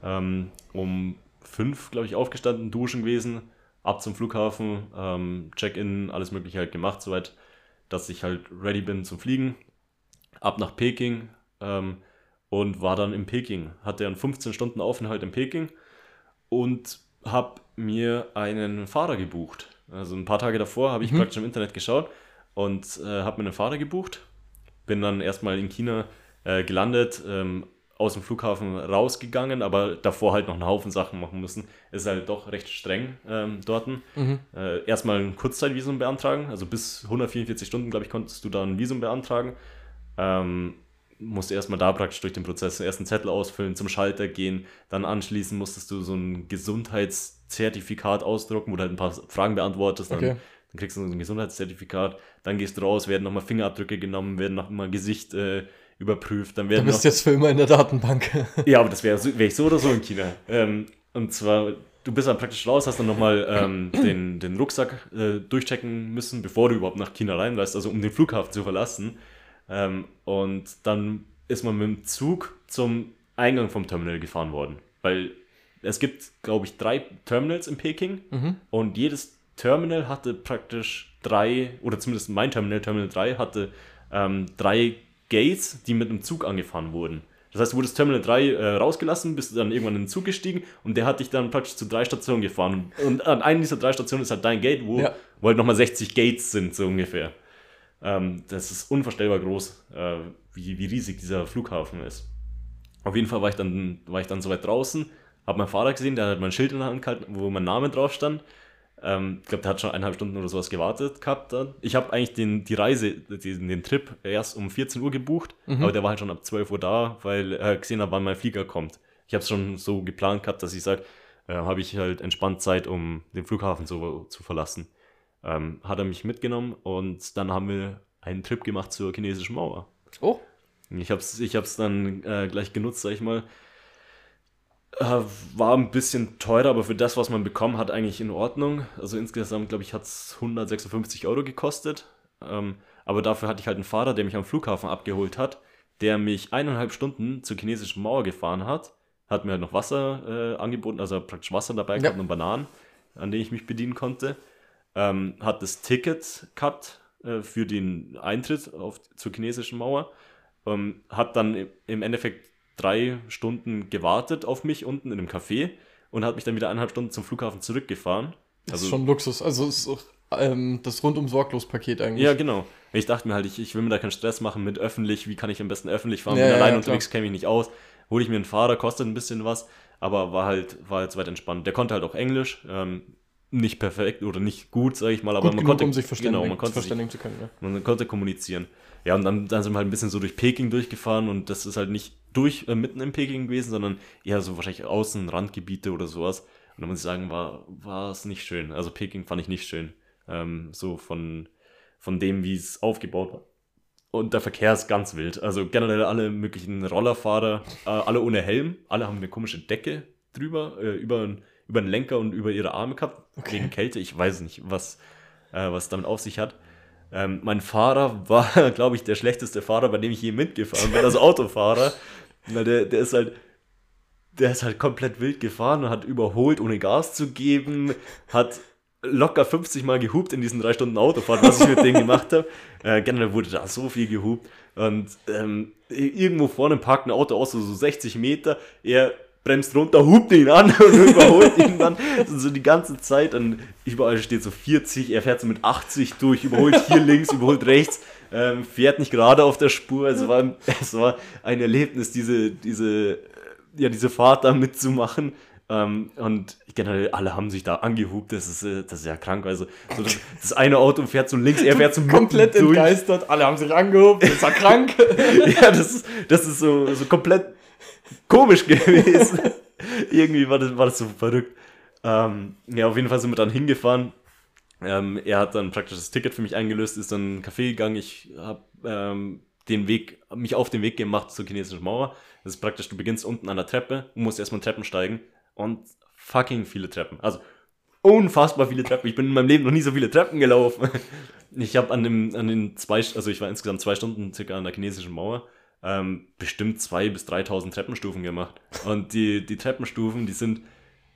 A: Ähm, um fünf, glaube ich, aufgestanden, duschen gewesen. Ab zum Flughafen, ähm, Check-in, alles Mögliche halt gemacht, soweit dass ich halt ready bin zum Fliegen. Ab nach Peking ähm, und war dann in Peking. Hatte einen 15 Stunden Aufenthalt in Peking und habe mir einen Fahrer gebucht. Also ein paar Tage davor habe ich mhm. praktisch im Internet geschaut und äh, habe mir einen Fahrer gebucht. Bin dann erstmal in China äh, gelandet, ähm, aus dem Flughafen rausgegangen, aber davor halt noch einen Haufen Sachen machen müssen. Ist halt doch recht streng ähm, dort. Mhm. Äh, erstmal ein Kurzzeitvisum beantragen, also bis 144 Stunden, glaube ich, konntest du da ein Visum beantragen. Ähm, musst erstmal da praktisch durch den Prozess erst einen Zettel ausfüllen, zum Schalter gehen, dann anschließend musstest du so ein Gesundheitszertifikat ausdrucken, wo du halt ein paar Fragen beantwortest, dann, okay. dann kriegst du so ein Gesundheitszertifikat, dann gehst du raus, werden nochmal Fingerabdrücke genommen, werden nochmal Gesicht äh, überprüft. Dann werden
B: du bist jetzt für immer in der Datenbank.
A: ja, aber das wäre wär ich so oder so in China. Ähm, und zwar, du bist dann praktisch raus, hast dann nochmal ähm, den, den Rucksack äh, durchchecken müssen, bevor du überhaupt nach China reinreist, also um den Flughafen zu verlassen. Ähm, und dann ist man mit dem Zug zum Eingang vom Terminal gefahren worden. Weil es gibt, glaube ich, drei Terminals in Peking mhm. und jedes Terminal hatte praktisch drei, oder zumindest mein Terminal, Terminal 3, hatte ähm, drei Gates, die mit einem Zug angefahren wurden. Das heißt, du wurdest Terminal 3 äh, rausgelassen, bist dann irgendwann in den Zug gestiegen und der hat dich dann praktisch zu drei Stationen gefahren. Und an einer dieser drei Stationen ist halt dein Gate, wo, ja. wo halt nochmal 60 Gates sind, so ungefähr. Ähm, das ist unvorstellbar groß, äh, wie, wie riesig dieser Flughafen ist. Auf jeden Fall war ich dann, war ich dann soweit draußen, habe meinen Fahrer gesehen, der hat mein Schild in der Hand gehalten, wo mein Name drauf stand. Ähm, ich glaube, der hat schon eineinhalb Stunden oder sowas gewartet gehabt dann. Ich habe eigentlich den, die Reise, den, den Trip erst um 14 Uhr gebucht, mhm. aber der war halt schon ab 12 Uhr da, weil er gesehen hat, wann mein Flieger kommt. Ich habe es schon so geplant gehabt, dass ich sage, äh, habe ich halt entspannt Zeit, um den Flughafen zu, zu verlassen. Ähm, hat er mich mitgenommen und dann haben wir einen Trip gemacht zur chinesischen Mauer.
B: Oh.
A: Ich habe es ich dann äh, gleich genutzt, sag ich mal, war ein bisschen teurer, aber für das, was man bekommen hat, eigentlich in Ordnung. Also insgesamt, glaube ich, hat es 156 Euro gekostet. Ähm, aber dafür hatte ich halt einen Fahrer, der mich am Flughafen abgeholt hat, der mich eineinhalb Stunden zur chinesischen Mauer gefahren hat, hat mir halt noch Wasser äh, angeboten, also praktisch Wasser dabei gehabt ja. und Bananen, an denen ich mich bedienen konnte. Ähm, hat das Ticket gehabt äh, für den Eintritt auf, zur chinesischen Mauer. Ähm, hat dann im Endeffekt drei Stunden gewartet auf mich unten in einem Café und hat mich dann wieder eineinhalb Stunden zum Flughafen zurückgefahren.
B: Das also, ist schon Luxus. Also ist auch, ähm, das rundum sorglos Paket eigentlich.
A: Ja, genau. Ich dachte mir halt, ich, ich will mir da keinen Stress machen mit öffentlich. Wie kann ich am besten öffentlich fahren? Ja, Bin ja, allein ja, unterwegs, kenne ich nicht aus. Hole ich mir einen Fahrer, kostet ein bisschen was, aber war halt, war halt weit entspannt. Der konnte halt auch Englisch. Ähm, nicht perfekt oder nicht gut, sage ich mal, aber
B: gut
A: man konnte
B: um sich verständigen,
A: genau, man konnte
B: verständigen sich, zu können. Ja.
A: Man konnte kommunizieren. Ja, und dann, dann sind wir halt ein bisschen so durch Peking durchgefahren und das ist halt nicht durch äh, mitten in Peking gewesen, sondern eher so wahrscheinlich außen, Randgebiete oder sowas. Und da muss ich sagen, war, war es nicht schön. Also Peking fand ich nicht schön. Ähm, so von, von dem, wie es aufgebaut war. Und der Verkehr ist ganz wild. Also generell alle möglichen Rollerfahrer, äh, alle ohne Helm, alle haben eine komische Decke drüber, äh, über, über den Lenker und über ihre Arme gehabt, okay. wegen Kälte. Ich weiß nicht, was, äh, was damit auf sich hat. Ähm, mein Fahrer war, glaube ich, der schlechteste Fahrer, bei dem ich je mitgefahren bin, also Autofahrer. Weil der, der ist halt, der ist halt komplett wild gefahren und hat überholt, ohne Gas zu geben, hat locker 50 Mal gehupt in diesen drei Stunden Autofahrt, was ich mit denen gemacht habe. Äh, generell wurde da so viel gehupt. Und ähm, irgendwo vorne parkt ein Auto aus, so 60 Meter. Er bremst runter, hupt ihn an und überholt ihn dann so die ganze Zeit. Und überall steht so 40, er fährt so mit 80 durch, überholt hier links, überholt rechts, ähm, fährt nicht gerade auf der Spur. Es war, es war ein Erlebnis, diese, diese, ja, diese Fahrt da mitzumachen. Ähm, und generell alle haben sich da angehubt, das ist, äh, das ist ja krank. Also so das, das, eine Auto fährt so links, er fährt so
B: komplett durch. entgeistert, alle haben sich angehubt, das war krank.
A: ja, das ist, das ist so, so komplett komisch gewesen. Irgendwie war das, war das so verrückt. Ähm, ja, auf jeden Fall sind wir dann hingefahren. Ähm, er hat dann praktisch das Ticket für mich eingelöst, ist dann in einen Café gegangen. Ich habe ähm, den Weg, mich auf den Weg gemacht zur chinesischen Mauer. Das ist praktisch, du beginnst unten an der Treppe und musst erstmal Treppen steigen und fucking viele Treppen. Also unfassbar viele Treppen. Ich bin in meinem Leben noch nie so viele Treppen gelaufen. Ich habe an, dem, an den zwei, also ich war insgesamt zwei Stunden circa an der chinesischen Mauer, ähm, bestimmt zwei bis 3.000 Treppenstufen gemacht. Und die, die Treppenstufen, die sind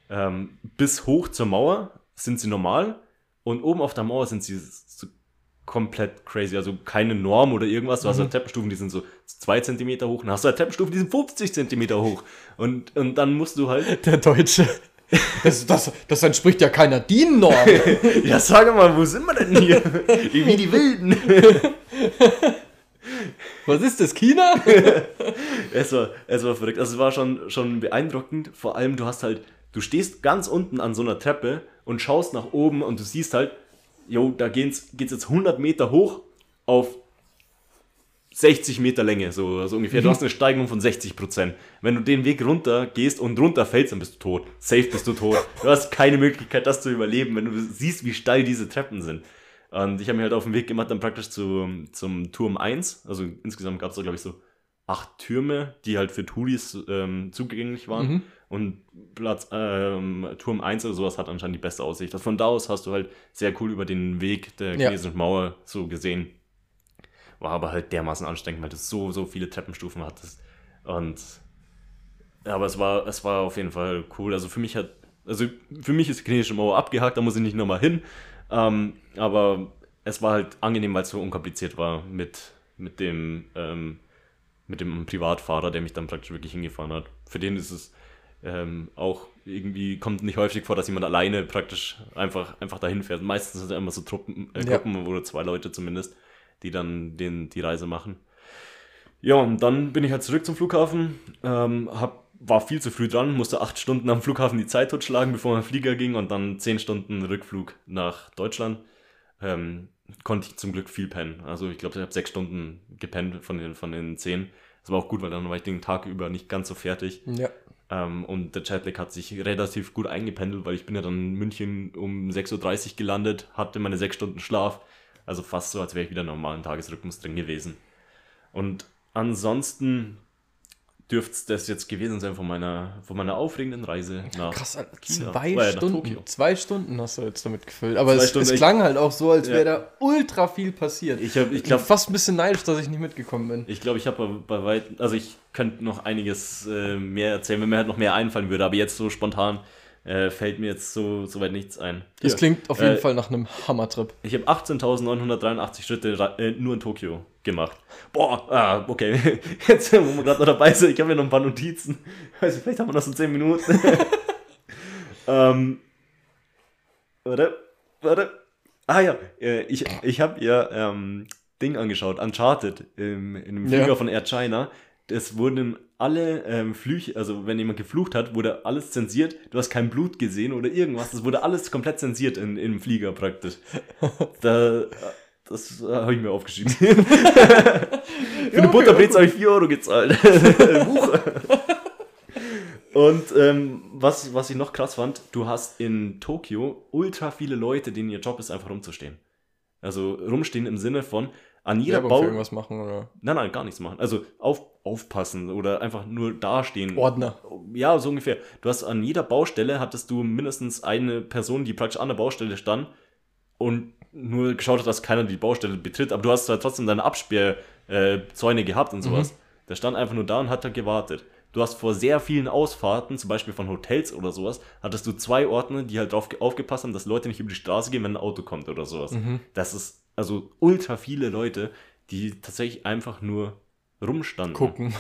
A: ähm, bis hoch zur Mauer sind sie normal und oben auf der Mauer sind sie so komplett crazy. Also keine Norm oder irgendwas. Du hast mhm. halt Treppenstufen, die sind so zwei Zentimeter hoch. Dann hast du halt Treppenstufen, die sind 50 Zentimeter hoch. Und, und dann musst du halt.
B: Der Deutsche. Das, das, das entspricht ja keiner DIN-Norm.
A: ja, sag mal, wo sind wir denn hier? Wie die Wilden.
B: Was ist das, China?
A: es, war, es war verrückt. Also es war schon, schon beeindruckend. Vor allem, du hast halt, du stehst ganz unten an so einer Treppe und schaust nach oben und du siehst halt, jo, da geht's, geht's jetzt 100 Meter hoch auf 60 Meter Länge, so, so ungefähr. Du mhm. hast eine Steigung von 60 Prozent. Wenn du den Weg runter gehst und runter fällst, dann bist du tot. Safe bist du tot. Du hast keine Möglichkeit, das zu überleben, wenn du siehst, wie steil diese Treppen sind. Und ich habe mir halt auf den Weg gemacht, dann praktisch zu, zum Turm 1. Also insgesamt gab es da, glaube ich, so acht Türme, die halt für Touris ähm, zugänglich waren. Mhm. Und Platz, ähm, Turm 1 oder sowas hat anscheinend die beste Aussicht. Also von da aus hast du halt sehr cool über den Weg der chinesischen ja. Mauer so gesehen. War aber halt dermaßen anstrengend, weil du so, so viele Treppenstufen hattest. Und aber es war, es war auf jeden Fall cool. Also für mich hat, also für mich ist die chinesische Mauer abgehakt, da muss ich nicht nochmal hin. Ähm, aber es war halt angenehm, weil es so unkompliziert war mit, mit dem ähm, mit dem Privatfahrer, der mich dann praktisch wirklich hingefahren hat. Für den ist es ähm, auch irgendwie kommt nicht häufig vor, dass jemand alleine praktisch einfach, einfach dahin fährt. Meistens sind es immer so Truppen, äh, Gruppen ja. oder zwei Leute zumindest, die dann den, die Reise machen. Ja, und dann bin ich halt zurück zum Flughafen, ähm, hab, war viel zu früh dran, musste acht Stunden am Flughafen die Zeit totschlagen, bevor mein Flieger ging und dann zehn Stunden Rückflug nach Deutschland. Ähm, konnte ich zum Glück viel pennen. Also ich glaube, ich habe sechs Stunden gepennt von den, von den zehn. Das war auch gut, weil dann war ich den Tag über nicht ganz so fertig. Ja. Ähm, und der Jetlag hat sich relativ gut eingependelt, weil ich bin ja dann in München um 6.30 Uhr gelandet, hatte meine sechs Stunden Schlaf. Also fast so, als wäre ich wieder normalen Tagesrhythmus drin gewesen. Und ansonsten dürfte es das jetzt gewesen sein von meiner, von meiner aufregenden Reise nach
B: Krass, China. Zwei äh, Stunden. Zwei Stunden hast du jetzt damit gefüllt. Aber es, es, klang halt auch so, als wäre ja. da ultra viel passiert.
A: Ich, hab,
B: ich, glaub, ich bin fast ein bisschen neidisch, dass ich nicht mitgekommen bin.
A: Ich glaube, ich habe bei, bei weitem, also ich könnte noch einiges äh, mehr erzählen, wenn mir halt noch mehr einfallen würde. Aber jetzt so spontan äh, fällt mir jetzt so soweit nichts ein.
B: Das klingt auf jeden äh, Fall nach einem Hammertrip.
A: Ich habe 18.983 Schritte äh, nur in Tokio gemacht. Boah, ah, okay. Jetzt, wo wir gerade noch dabei sind, ich habe ja noch ein paar Notizen. Also, vielleicht haben wir noch so 10 Minuten. ähm, warte, warte. Ah ja, äh, ich, ich habe ihr ähm, Ding angeschaut, Uncharted, im, in dem Flieger ja. von Air China. Es wurden alle ähm, Flüche, also wenn jemand geflucht hat, wurde alles zensiert. Du hast kein Blut gesehen oder irgendwas. Das wurde alles komplett zensiert in, im Flieger praktisch. Da, das habe ich mir aufgeschrieben. Für eine Butterbreze habe ich 4 Euro gezahlt. Buch. Und ähm, was, was ich noch krass fand, du hast in Tokio ultra viele Leute, denen ihr Job ist, einfach rumzustehen. Also rumstehen im Sinne von, an jeder Bau.
B: irgendwas machen oder?
A: Nein, nein, gar nichts machen. Also auf, aufpassen oder einfach nur dastehen.
B: Ordner.
A: Ja, so ungefähr. Du hast an jeder Baustelle hattest du mindestens eine Person, die praktisch an der Baustelle stand und nur geschaut hat, dass keiner die Baustelle betritt. Aber du hast halt trotzdem deine Absperrzäune äh, gehabt und sowas. Mhm. Der stand einfach nur da und hat da gewartet. du hast vor sehr vielen Ausfahrten, zum Beispiel von Hotels oder sowas, hattest du zwei Ordner, die halt drauf aufgepasst haben, dass Leute nicht über die Straße gehen, wenn ein Auto kommt oder sowas. Das ist also ultra viele Leute, die tatsächlich einfach nur rumstanden.
B: Gucken.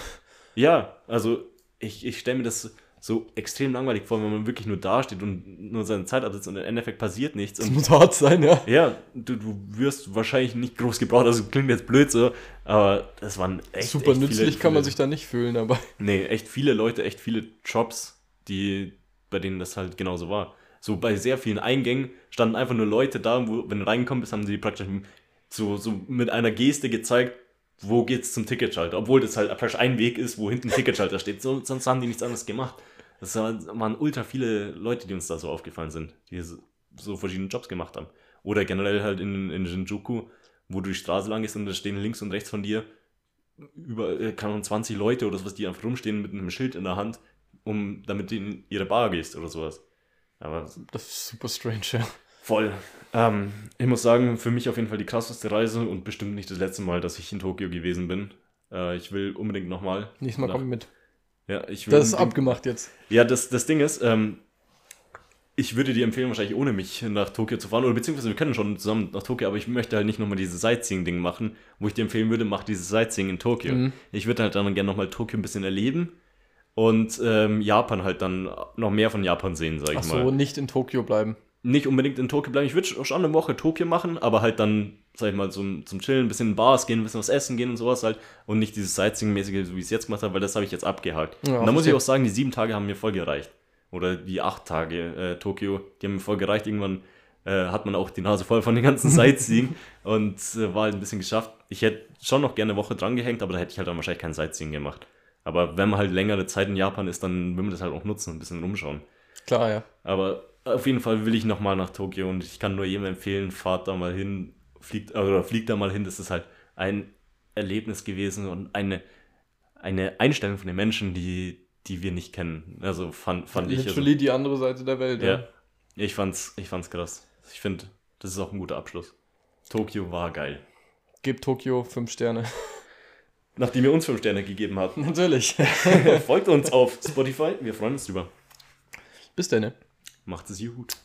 A: Ja, also ich, ich stelle mir das so extrem langweilig vor, wenn man wirklich nur dasteht und nur seine Zeit absitzt und im Endeffekt passiert nichts.
B: Das
A: Und
B: muss hart sein, ja.
A: ja, du, du wirst wahrscheinlich nicht groß gebraucht, also klingt jetzt blöd so, aber das waren echt
B: Super
A: echt
B: nützlich
A: viele,
B: kann man sich da nicht fühlen, aber
A: Nee, echt viele Leute, echt viele Jobs, die, bei denen das halt genauso war. So bei sehr vielen Eingängen standen einfach nur Leute da, wo, wenn du reingekommen bist, haben sie praktisch so, so mit einer Geste gezeigt, wo geht's zum Ticketschalter. Obwohl das halt praktisch ein Weg ist, wo hinten ein Ticketschalter steht. So, sonst haben die nichts anderes gemacht. Das waren ultra viele Leute, die uns da so aufgefallen sind, die so, verschiedene Jobs gemacht haben. Oder generell halt in, in Shinjuku, wo du die Straße lang gehst und da stehen links und rechts von dir über, keine Ahnung, 20 Leute oder sowas, die einfach rumstehen mit einem Schild in der Hand, um damit du in ihre Bar gehst oder sowas. Aber
B: das ist super strange, ja.
A: voll. Ähm, ich muss sagen, für mich auf jeden Fall die krasseste Reise und bestimmt nicht das letzte Mal, dass ich in Tokio gewesen bin. Äh, ich will unbedingt nochmal.
B: Nächstes Mal komm mit.
A: Ja, ich will
B: Das ist abgemacht jetzt.
A: ja, das, das Ding ist, ähm, ich würde dir empfehlen, wahrscheinlich ohne mich nach Tokio zu fahren, oder beziehungsweise wir können schon zusammen nach Tokio, aber ich möchte halt nicht nochmal dieses Sightseeing-Ding machen, wo ich dir empfehlen würde, mach dieses Sightseeing in Tokio.
B: Mhm.
A: Ich würde halt dann gerne nochmal Tokio ein bisschen erleben und ähm, Japan halt dann noch mehr von Japan sehen, sag ich
B: Ach
A: mal.
B: so, nicht in Tokio bleiben.
A: Nicht unbedingt in Tokio bleiben, ich würde schon eine Woche Tokio machen, aber halt dann, sag ich mal, zum, zum Chillen, ein bisschen in Bars gehen, ein bisschen was essen gehen und sowas halt und nicht dieses Sightseeing-mäßige, so wie ich es jetzt gemacht habe, weil das habe ich jetzt abgehakt.
B: Ja,
A: und da muss ich auch sagen, die sieben Tage haben mir voll gereicht. Oder die acht Tage äh, Tokio, die haben mir voll gereicht. Irgendwann äh, hat man auch die Nase voll von den ganzen Sightseeing und äh, war halt ein bisschen geschafft. Ich hätte schon noch gerne eine Woche dran gehängt, aber da hätte ich halt dann wahrscheinlich kein Sightseeing gemacht. Aber wenn man halt längere Zeit in Japan ist, dann will man das halt auch nutzen und ein bisschen rumschauen.
B: Klar, ja.
A: Aber auf jeden Fall will ich nochmal nach Tokio und ich kann nur jedem empfehlen, fahrt da mal hin, fliegt, oder fliegt da mal hin. Das ist halt ein Erlebnis gewesen und eine, eine Einstellung von den Menschen, die, die wir nicht kennen. Also fand, fand ich. Also,
B: Literally die andere Seite der Welt.
A: ja, ich fand's, ich fand's krass. Ich finde, das ist auch ein guter Abschluss. Tokio war geil.
B: Gebt Tokio fünf Sterne.
A: Nachdem ihr uns fünf Sterne gegeben habt.
B: Natürlich.
A: Folgt uns auf Spotify, wir freuen uns drüber.
B: Bis dann.
A: Macht es gut.